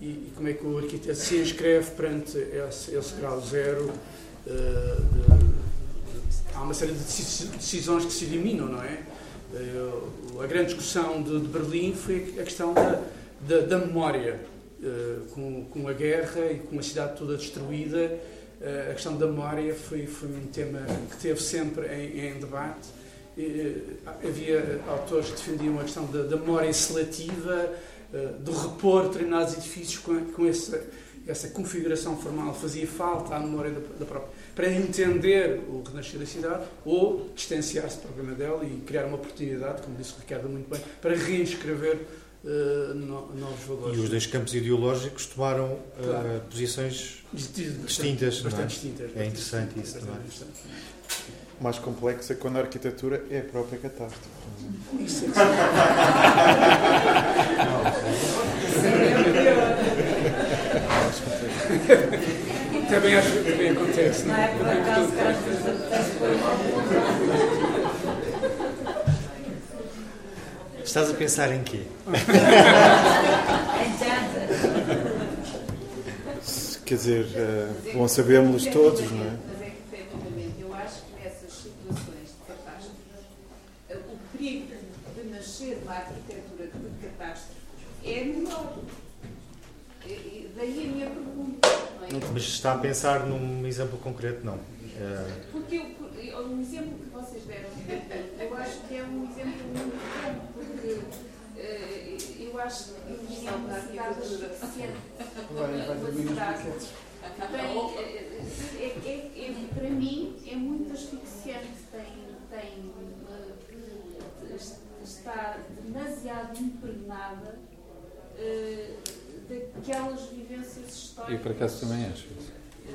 e, e, como é que o arquiteto se inscreve perante esse, esse grau zero? Uh, de, de, há uma série de decisões que se eliminam, não é? Uh, a grande discussão de, de, Berlim foi a questão da, da, da memória. eh, com, com a guerra e com a cidade toda destruída, eh, a questão da memória foi, foi um tema que teve sempre em, em debate. Havia autores que defendiam a questão da, da memória seletiva, de repor determinados edifícios com, com essa, essa configuração formal. Fazia falta à memória da, da própria. Para entender o renascer da cidade ou distanciar-se propriamente dela e criar uma oportunidade, como disse o Ricardo muito bem, para reescrever uh, novos valores. E os dois campos ideológicos tomaram uh, claro. posições distintas. Bastante, é? distintas. É interessante isso também. Mais complexa quando a arquitetura é a própria catástrofe. Isso é Também acho que também acontece. Não é por acaso que às vezes Estás a pensar em quê? Quer dizer, uh, bom sabemos todos, não é? Mas é que, efetivamente, eu acho que nessas situações de catástrofe, o perigo de nascer uma arquitetura de catástrofe é menor. Daí a minha pergunta. É? Mas está a pensar num exemplo concreto, não? Porque eu, um exemplo que vocês deram, eu acho que é um exemplo muito bom, porque uh, eu acho que cidade suficiente uma cidade tem, é, é, é, para mim é muito asfixiante, tem, tem, está demasiado impregnada uh, daquelas vivências históricas. Eu por acaso também acho isso.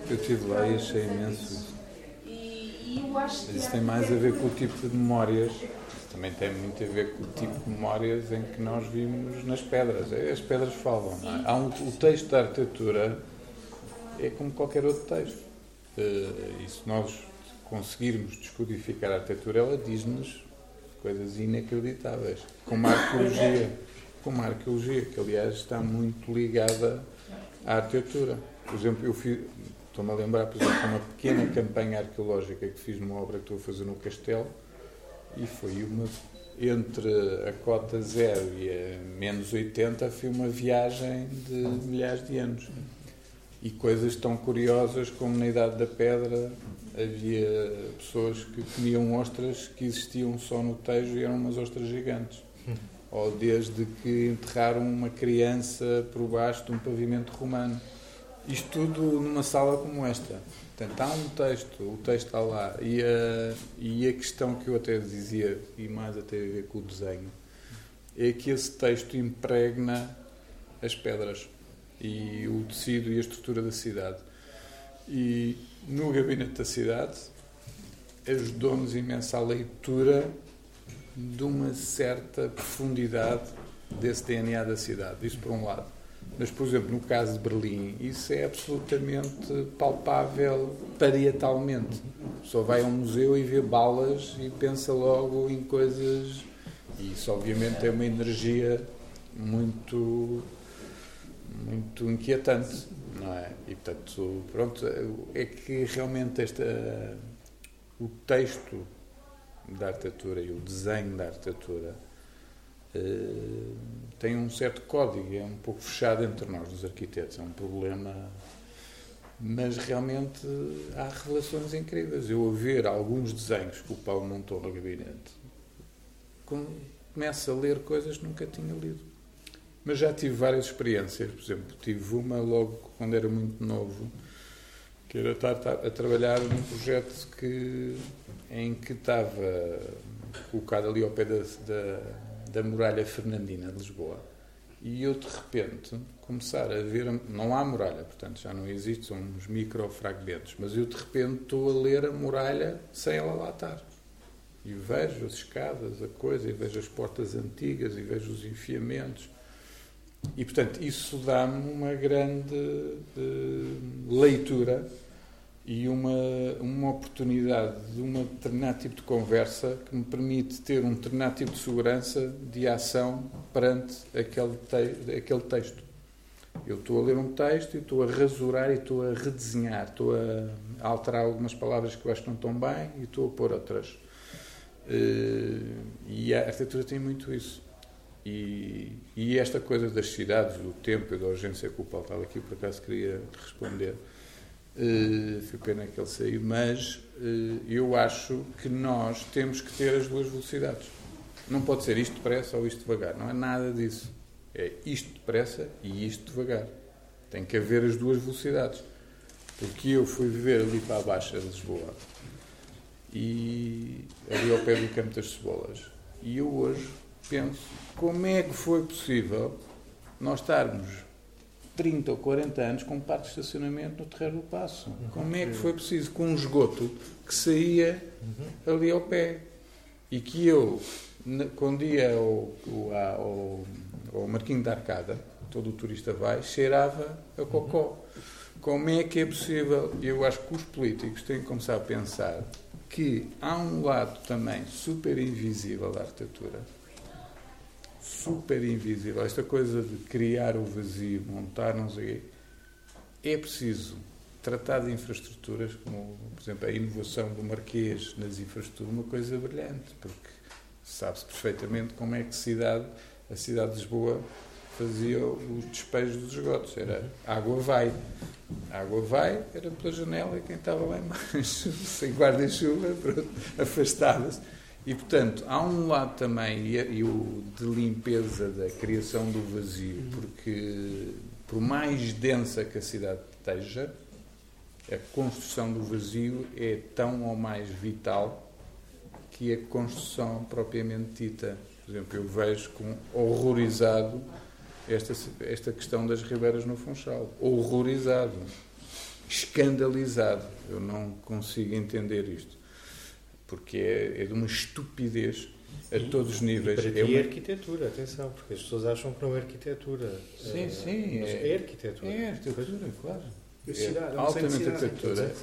Eu estive lá e achei imenso isso. E, eu acho Mas isso tem mais a ver com o tipo de memórias. Também tem muito a ver com o tipo de memórias em que nós vimos nas pedras. É, as pedras falam. É? Há um, o texto da arquitetura é como qualquer outro texto. Uh, e se nós conseguirmos descodificar a arquitetura, ela diz-nos coisas inacreditáveis. Como a arqueologia. Como a arqueologia, que aliás está muito ligada à arquitetura. Por exemplo, eu Estou-me a lembrar, por exemplo, uma pequena campanha arqueológica que fiz numa obra que estou a fazer no Castelo e foi uma. Entre a cota zero e a menos 80 foi uma viagem de milhares de anos. E coisas tão curiosas como na Idade da Pedra havia pessoas que comiam ostras que existiam só no Tejo e eram umas ostras gigantes. Ou desde que enterraram uma criança por baixo de um pavimento romano isto tudo numa sala como esta. Portanto, há um texto, o texto está lá. E a, e a questão que eu até dizia, e mais até a ver com o desenho, é que esse texto impregna as pedras e o tecido e a estrutura da cidade. E no gabinete da cidade ajudou-nos imensa a leitura de uma certa profundidade desse DNA da cidade. Isso por um lado. Mas, por exemplo, no caso de Berlim, isso é absolutamente palpável parietalmente. Só vai a um museu e vê balas e pensa logo em coisas. E isso, obviamente, é uma energia muito, muito inquietante, não é? E, portanto, pronto, é que realmente esta, o texto da arquitetura e o desenho da arquitetura eh, tem um certo código, é um pouco fechado entre nós, os arquitetos, é um problema. Mas realmente há revelações incríveis. Eu, a ver alguns desenhos que o Paulo montou no gabinete, começo a ler coisas que nunca tinha lido. Mas já tive várias experiências. Por exemplo, tive uma logo quando era muito novo, que era estar a trabalhar num projeto que, em que estava colocado ali ao pé da, da da muralha fernandina de Lisboa. E eu de repente começar a ver não há muralha portanto já não existe são uns microfragmentos mas eu de repente estou a ler a muralha sem ela lá estar. E vejo as escadas a coisa e vejo as portas antigas e vejo os enfiamentos. E portanto isso dá-me uma grande uh, leitura e uma, uma oportunidade de um determinado tipo de conversa que me permite ter um determinado tipo de segurança de ação perante aquele, te, aquele texto. Eu estou a ler um texto e estou a rasurar e estou a redesenhar, estou a alterar algumas palavras que eu acho que não estão bem e estou a pôr outras. Eh, e a arquitetura tem muito isso. E, e esta coisa das cidades, do tempo e da urgência que o Paulo estava aqui, por acaso queria responder. Uh, foi pena que ele saiu, mas uh, eu acho que nós temos que ter as duas velocidades. Não pode ser isto depressa ou isto devagar. Não é nada disso. É isto depressa e isto devagar. Tem que haver as duas velocidades. Porque eu fui viver ali para a Baixa de Lisboa e ali ao pé do Campo das Cebolas. E eu hoje penso como é que foi possível nós estarmos 30 ou 40 anos com um parque de estacionamento no Terreiro do Passo. Como é que foi preciso com um esgoto que saía ali ao pé e que eu, quando ia ao, ao, ao Marquinho da Arcada, todo o turista vai, cheirava a cocó. Como é que é possível? Eu acho que os políticos têm que começar a pensar que há um lado também super invisível da arquitetura, super invisível, esta coisa de criar o vazio, montar, não sei é preciso tratar de infraestruturas, como, por exemplo, a inovação do Marquês nas infraestruturas, uma coisa brilhante, porque sabe-se perfeitamente como é que a cidade, a cidade de Lisboa fazia os despejos dos esgotos. Era água vai. A água vai, era pela janela e quem estava lá embaixo, sem guarda-chuva, afastava-se. E, portanto, há um lado também, e, o de limpeza da criação do vazio, porque por mais densa que a cidade esteja, a construção do vazio é tão ou mais vital que a construção propriamente dita. Por exemplo, eu vejo com horrorizado esta, esta questão das ribeiras no Funchal. Horrorizado, escandalizado. Eu não consigo entender isto. Porque é, é de uma estupidez a todos os níveis. E para é uma... é arquitetura, atenção, porque as pessoas acham que não é arquitetura. Sim, é, sim. É, é arquitetura. É arquitetura, claro. É, cidade, é altamente arquitetura.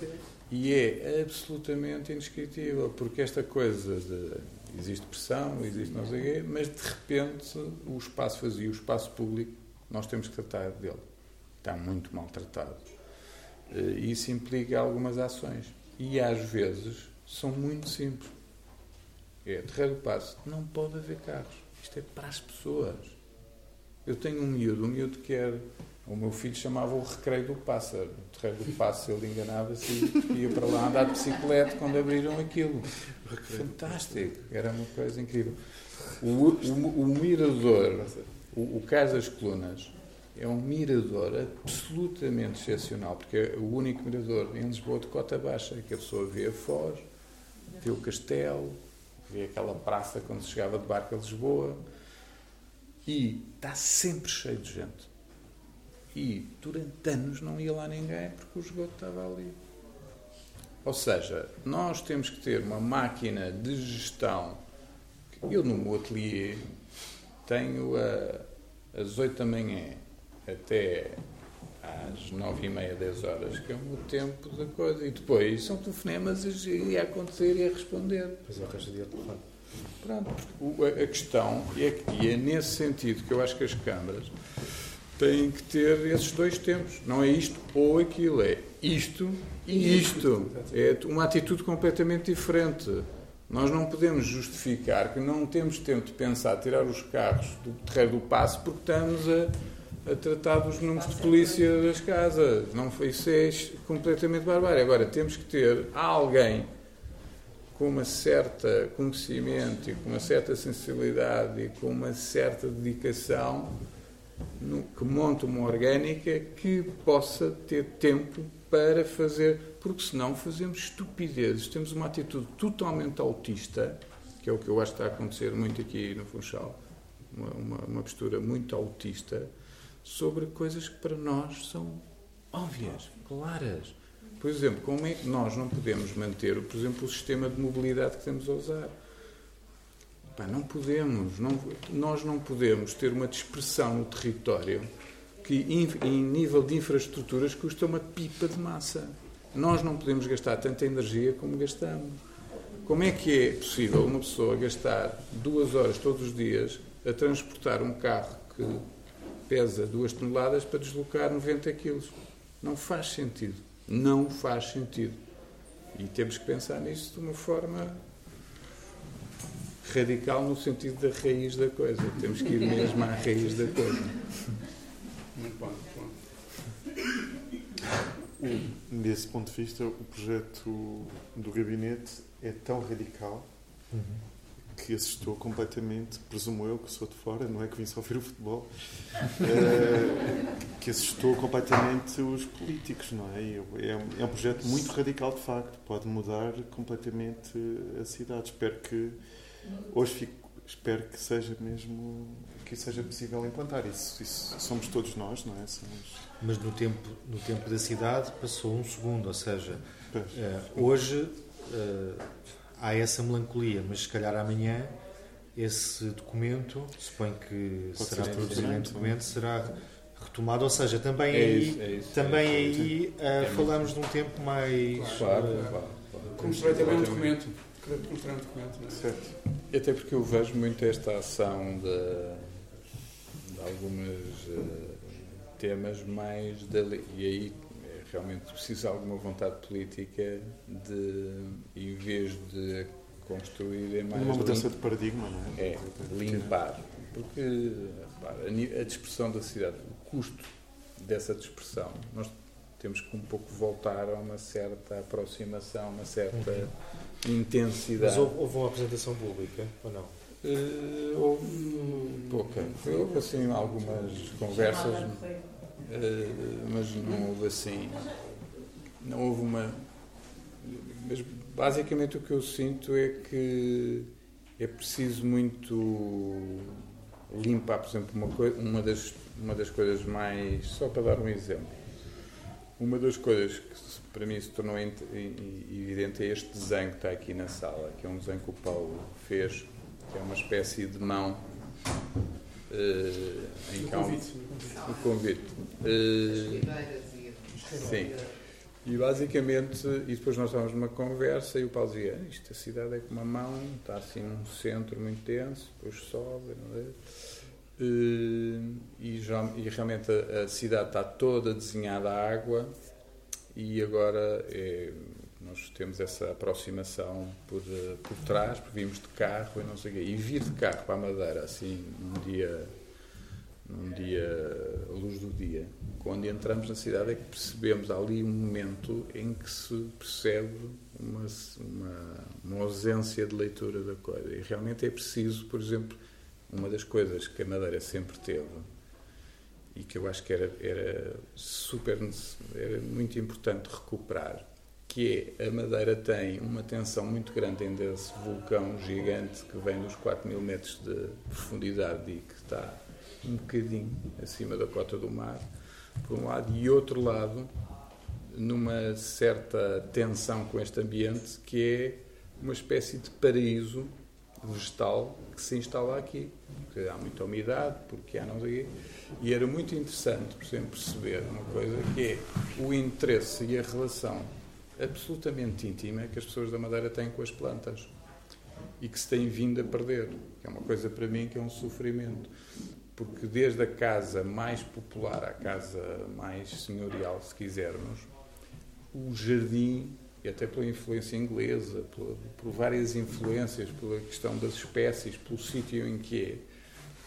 E é absolutamente indescritível, porque esta coisa de existe pressão, existe não sei o quê, mas de repente o espaço vazio, o espaço público, nós temos que tratar dele. Está muito maltratado. Eh, e isso implica algumas ações. E às vezes são muito simples. É, terreiro passo, não pode haver carros. Isto é para as pessoas. Eu tenho um miúdo, um miúdo que quer o meu filho chamava o recreio do pássaro. O terreiro do pássaro, ele enganava-se e ia para lá andar de bicicleta quando abriram aquilo. Fantástico, era uma coisa incrível. O, o, o mirador, o, o Cais das Colunas, é um mirador absolutamente excepcional, porque é o único mirador em Lisboa de cota baixa, que a pessoa vê a Foz, vê o castelo, vê aquela praça quando se chegava de barco a Lisboa, e está sempre cheio de gente e durante anos não ia lá ninguém porque o esgoto estava ali. Ou seja, nós temos que ter uma máquina de gestão. Eu, no meu ateliê, tenho a, às 8 da manhã até às 9 e meia, 10 horas, que é o meu tempo da coisa. E depois são telefonemas e a acontecer e a responder. Pois é, o resto do dia telefone. Pronto, a questão é que, e é nesse sentido que eu acho que as câmaras têm que ter esses dois tempos. Não é isto ou aquilo, é isto e isto. É uma atitude completamente diferente. Nós não podemos justificar que não temos tempo de pensar tirar os carros do terreiro do passo porque estamos a, a tratar dos números de polícia das casas. Não, isso é completamente barbário. Agora, temos que ter alguém com uma certa conhecimento e com uma certa sensibilidade e com uma certa dedicação no, que monte uma orgânica que possa ter tempo para fazer, porque senão fazemos estupidezes. Temos uma atitude totalmente autista, que é o que eu acho que está a acontecer muito aqui no Funchal, uma, uma, uma postura muito autista sobre coisas que para nós são óbvias, claras. Por exemplo, como é que nós não podemos manter, por exemplo, o sistema de mobilidade que temos a usar? Pá, não podemos, não, nós não podemos ter uma dispersão no território que, em nível de infraestruturas, custa uma pipa de massa. Nós não podemos gastar tanta energia como gastamos. Como é que é possível uma pessoa gastar duas horas todos os dias a transportar um carro que pesa duas toneladas para deslocar 90 quilos? Não faz sentido. Não faz sentido. E temos que pensar nisso de uma forma radical no sentido da raiz da coisa. Temos que ir mesmo à raiz da coisa. Muito bom, muito bom. Desse ponto de vista, o projeto do gabinete é tão radical que assustou completamente, presumo eu que sou de fora, não é que vim só ver o futebol, eh, que assustou completamente os políticos, não é? É um, é um projeto muito radical de facto, pode mudar completamente a cidade. Espero que hoje fico, espero que seja mesmo que isso seja possível implantar. Isso, isso somos todos nós, não é? Somos... Mas no tempo, no tempo da cidade passou um segundo, ou seja, Pois. eh, hoje eh, há essa melancolia, mas se calhar amanhã esse documento, suponho que Pode será ser produzido em retomado, documento, será retomado, ou seja, também É aí, isso, é isso, também é aí É falamos de um tempo mais Claro, eh, claro, claro. Constrói também um documento. Um documento, não é? Certo. E Até porque eu vejo muito esta ação de, de alguns eh, temas mais dali. E aí é realmente preciso de alguma vontade política de, em vez de construir mais. Uma mudança de paradigma, não é? É, limpar. Porque repara, a dispersão da cidade, o custo dessa dispersão, nós temos que um pouco voltar a uma certa aproximação, uma certa intensidade. Mas houve, uma apresentação pública, ou não? Eh, houve pouca. Houve assim algumas conversas, mas não houve assim. Não houve uma. Mas basicamente o que eu sinto é que é preciso muito limpar, por exemplo, uma, uma, das, uma das coisas mais. Só para dar um exemplo. Uma das coisas que para mim se tornou ent- evidente é este desenho que está aqui na sala, que é um desenho que o Paulo fez, que é uma espécie de mão eh, em um, convite. convite. Eh, sim. E basicamente, e depois nós estávamos numa conversa e o Paulo dizia: "Ah, Isto, a cidade é como uma mão, está assim num centro muito denso, depois sobe, não é? Eh, e, já- e realmente a, a cidade está toda desenhada à água e agora é, nós temos essa aproximação por, eh, por trás, porque vimos de carro e não sei o quê. E vir de carro para a Madeira, assim, num dia, num dia, luz do dia, quando entramos na cidade é que percebemos ali um momento em que se percebe uma, uma, uma ausência de leitura da coisa. E realmente é preciso, por exemplo, uma das coisas que a Madeira sempre teve e que eu acho que era, era super era muito importante recuperar que é a Madeira tem uma tensão muito grande ainda esse vulcão gigante que vem dos 4 mil metros de profundidade e que está um bocadinho acima da cota do mar por um lado e outro lado numa certa tensão com este ambiente que é uma espécie de paraíso vegetal que se instala aqui porque há muita umidade porque há não sei quê. E era muito interessante, por exemplo, perceber uma coisa que é o interesse e a relação absolutamente íntima que as pessoas da Madeira têm com as plantas e que se têm vindo a perder, que é uma coisa para mim que é um sofrimento. Porque desde a casa mais popular à casa mais senhorial, se quisermos, o jardim, e até pela influência inglesa, por, por várias influências, pela questão das espécies, pelo sítio em que é,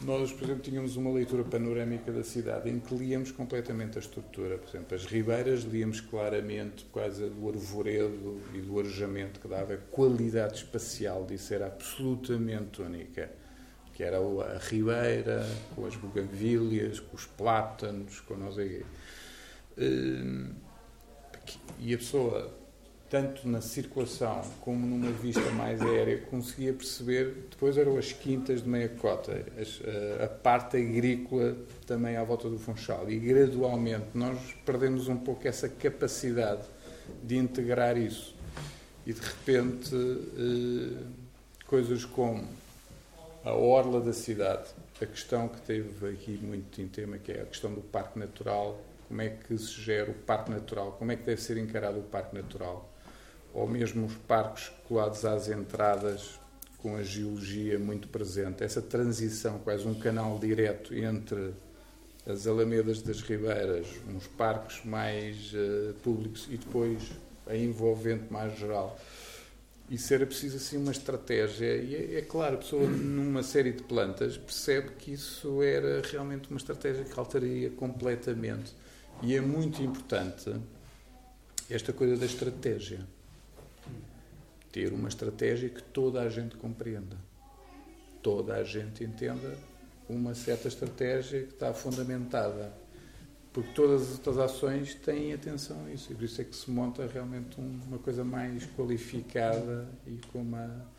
nós, por exemplo, tínhamos uma leitura panorâmica da cidade em que líamos completamente a estrutura. Por exemplo, as ribeiras líamos claramente causa do arvoredo e do arejamento que dava qualidade espacial, disso era absolutamente única. Que era a ribeira, com as buganvílias, com os plátanos, com quê. Hum, E a pessoa, tanto na circulação como numa vista mais aérea, conseguia perceber. Depois eram as quintas de meia cota, as- a, a parte agrícola também à volta do Funchal. E gradualmente nós perdemos um pouco essa capacidade de integrar isso. E de repente, eh, coisas como a orla da cidade, a questão que teve aqui muito em tema, que é a questão do parque natural, como é que se gera o parque natural, como é que deve ser encarado o parque natural, ou mesmo os parques colados às entradas com a geologia muito presente, essa transição, quase um canal direto entre as alamedas das ribeiras, uns parques mais eh, públicos e depois a envolvente mais geral. isso era preciso assim uma estratégia. E é, é, claro, a pessoa numa série de plantas percebe que isso era realmente uma estratégia que alteraria completamente. E é muito importante esta coisa da estratégia. Ter uma estratégia que toda a gente compreenda. Toda a gente entenda uma certa estratégia que está fundamentada porque todas as outras ações têm atenção a isso e por isso é que se monta realmente uma coisa mais qualificada e com uma.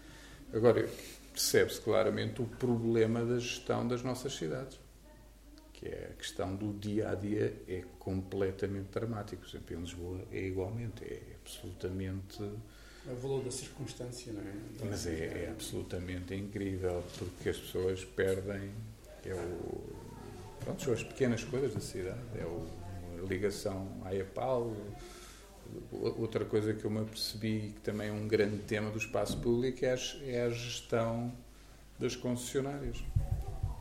Agora, percebe-se claramente o problema da gestão das nossas cidades, que é a questão do dia a dia, é completamente dramático. Por exemplo, em Lisboa é igualmente, é absolutamente. É o valor da circunstância, não é? Mas é, é absolutamente incrível, porque as pessoas perdem. É o, Pronto, são as pequenas coisas da cidade. É o, a ligação à EPAL. Outra coisa que eu me apercebi, que também é um grande tema do espaço público, é a, é a gestão das concessionárias.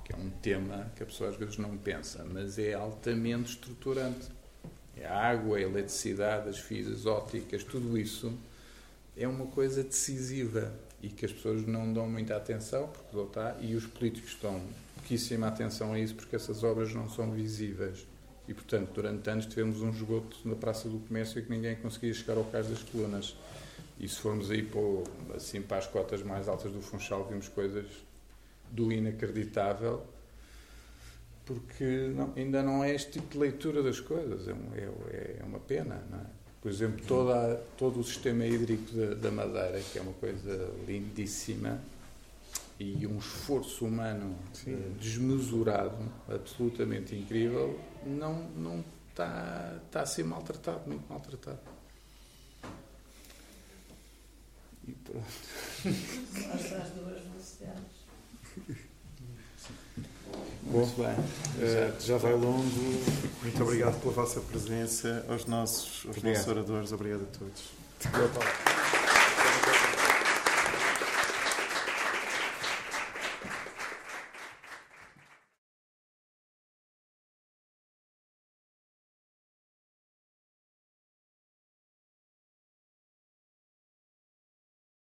Que é um tema que a pessoa às vezes não pensa, mas é altamente estruturante. É a água, a eletricidade, as fibras ópticas, tudo isso é uma coisa decisiva e que as pessoas não dão muita atenção, porque está, e os políticos estão pouquíssima atenção a isso porque essas obras não são visíveis. E, portanto, durante anos tivemos um esgoto na Praça do Comércio que ninguém conseguia chegar ao cais das colunas. E se formos aí para, assim, para as cotas mais altas do Funchal, vimos coisas do inacreditável, porque não, ainda não é este tipo de leitura das coisas. É, é, é uma pena, não é? Por exemplo, toda, todo o sistema hídrico da, da Madeira, que é uma coisa lindíssima, e um esforço humano Sim. Eh, desmesurado, absolutamente incrível, não, não está, está a ser maltratado, muito maltratado. E pronto. Às duas velocidades. Bom, Muito bem. Uh, já vai longo. Muito obrigado pela vossa presença. Aos nossos, aos nossos oradores, obrigado a todos.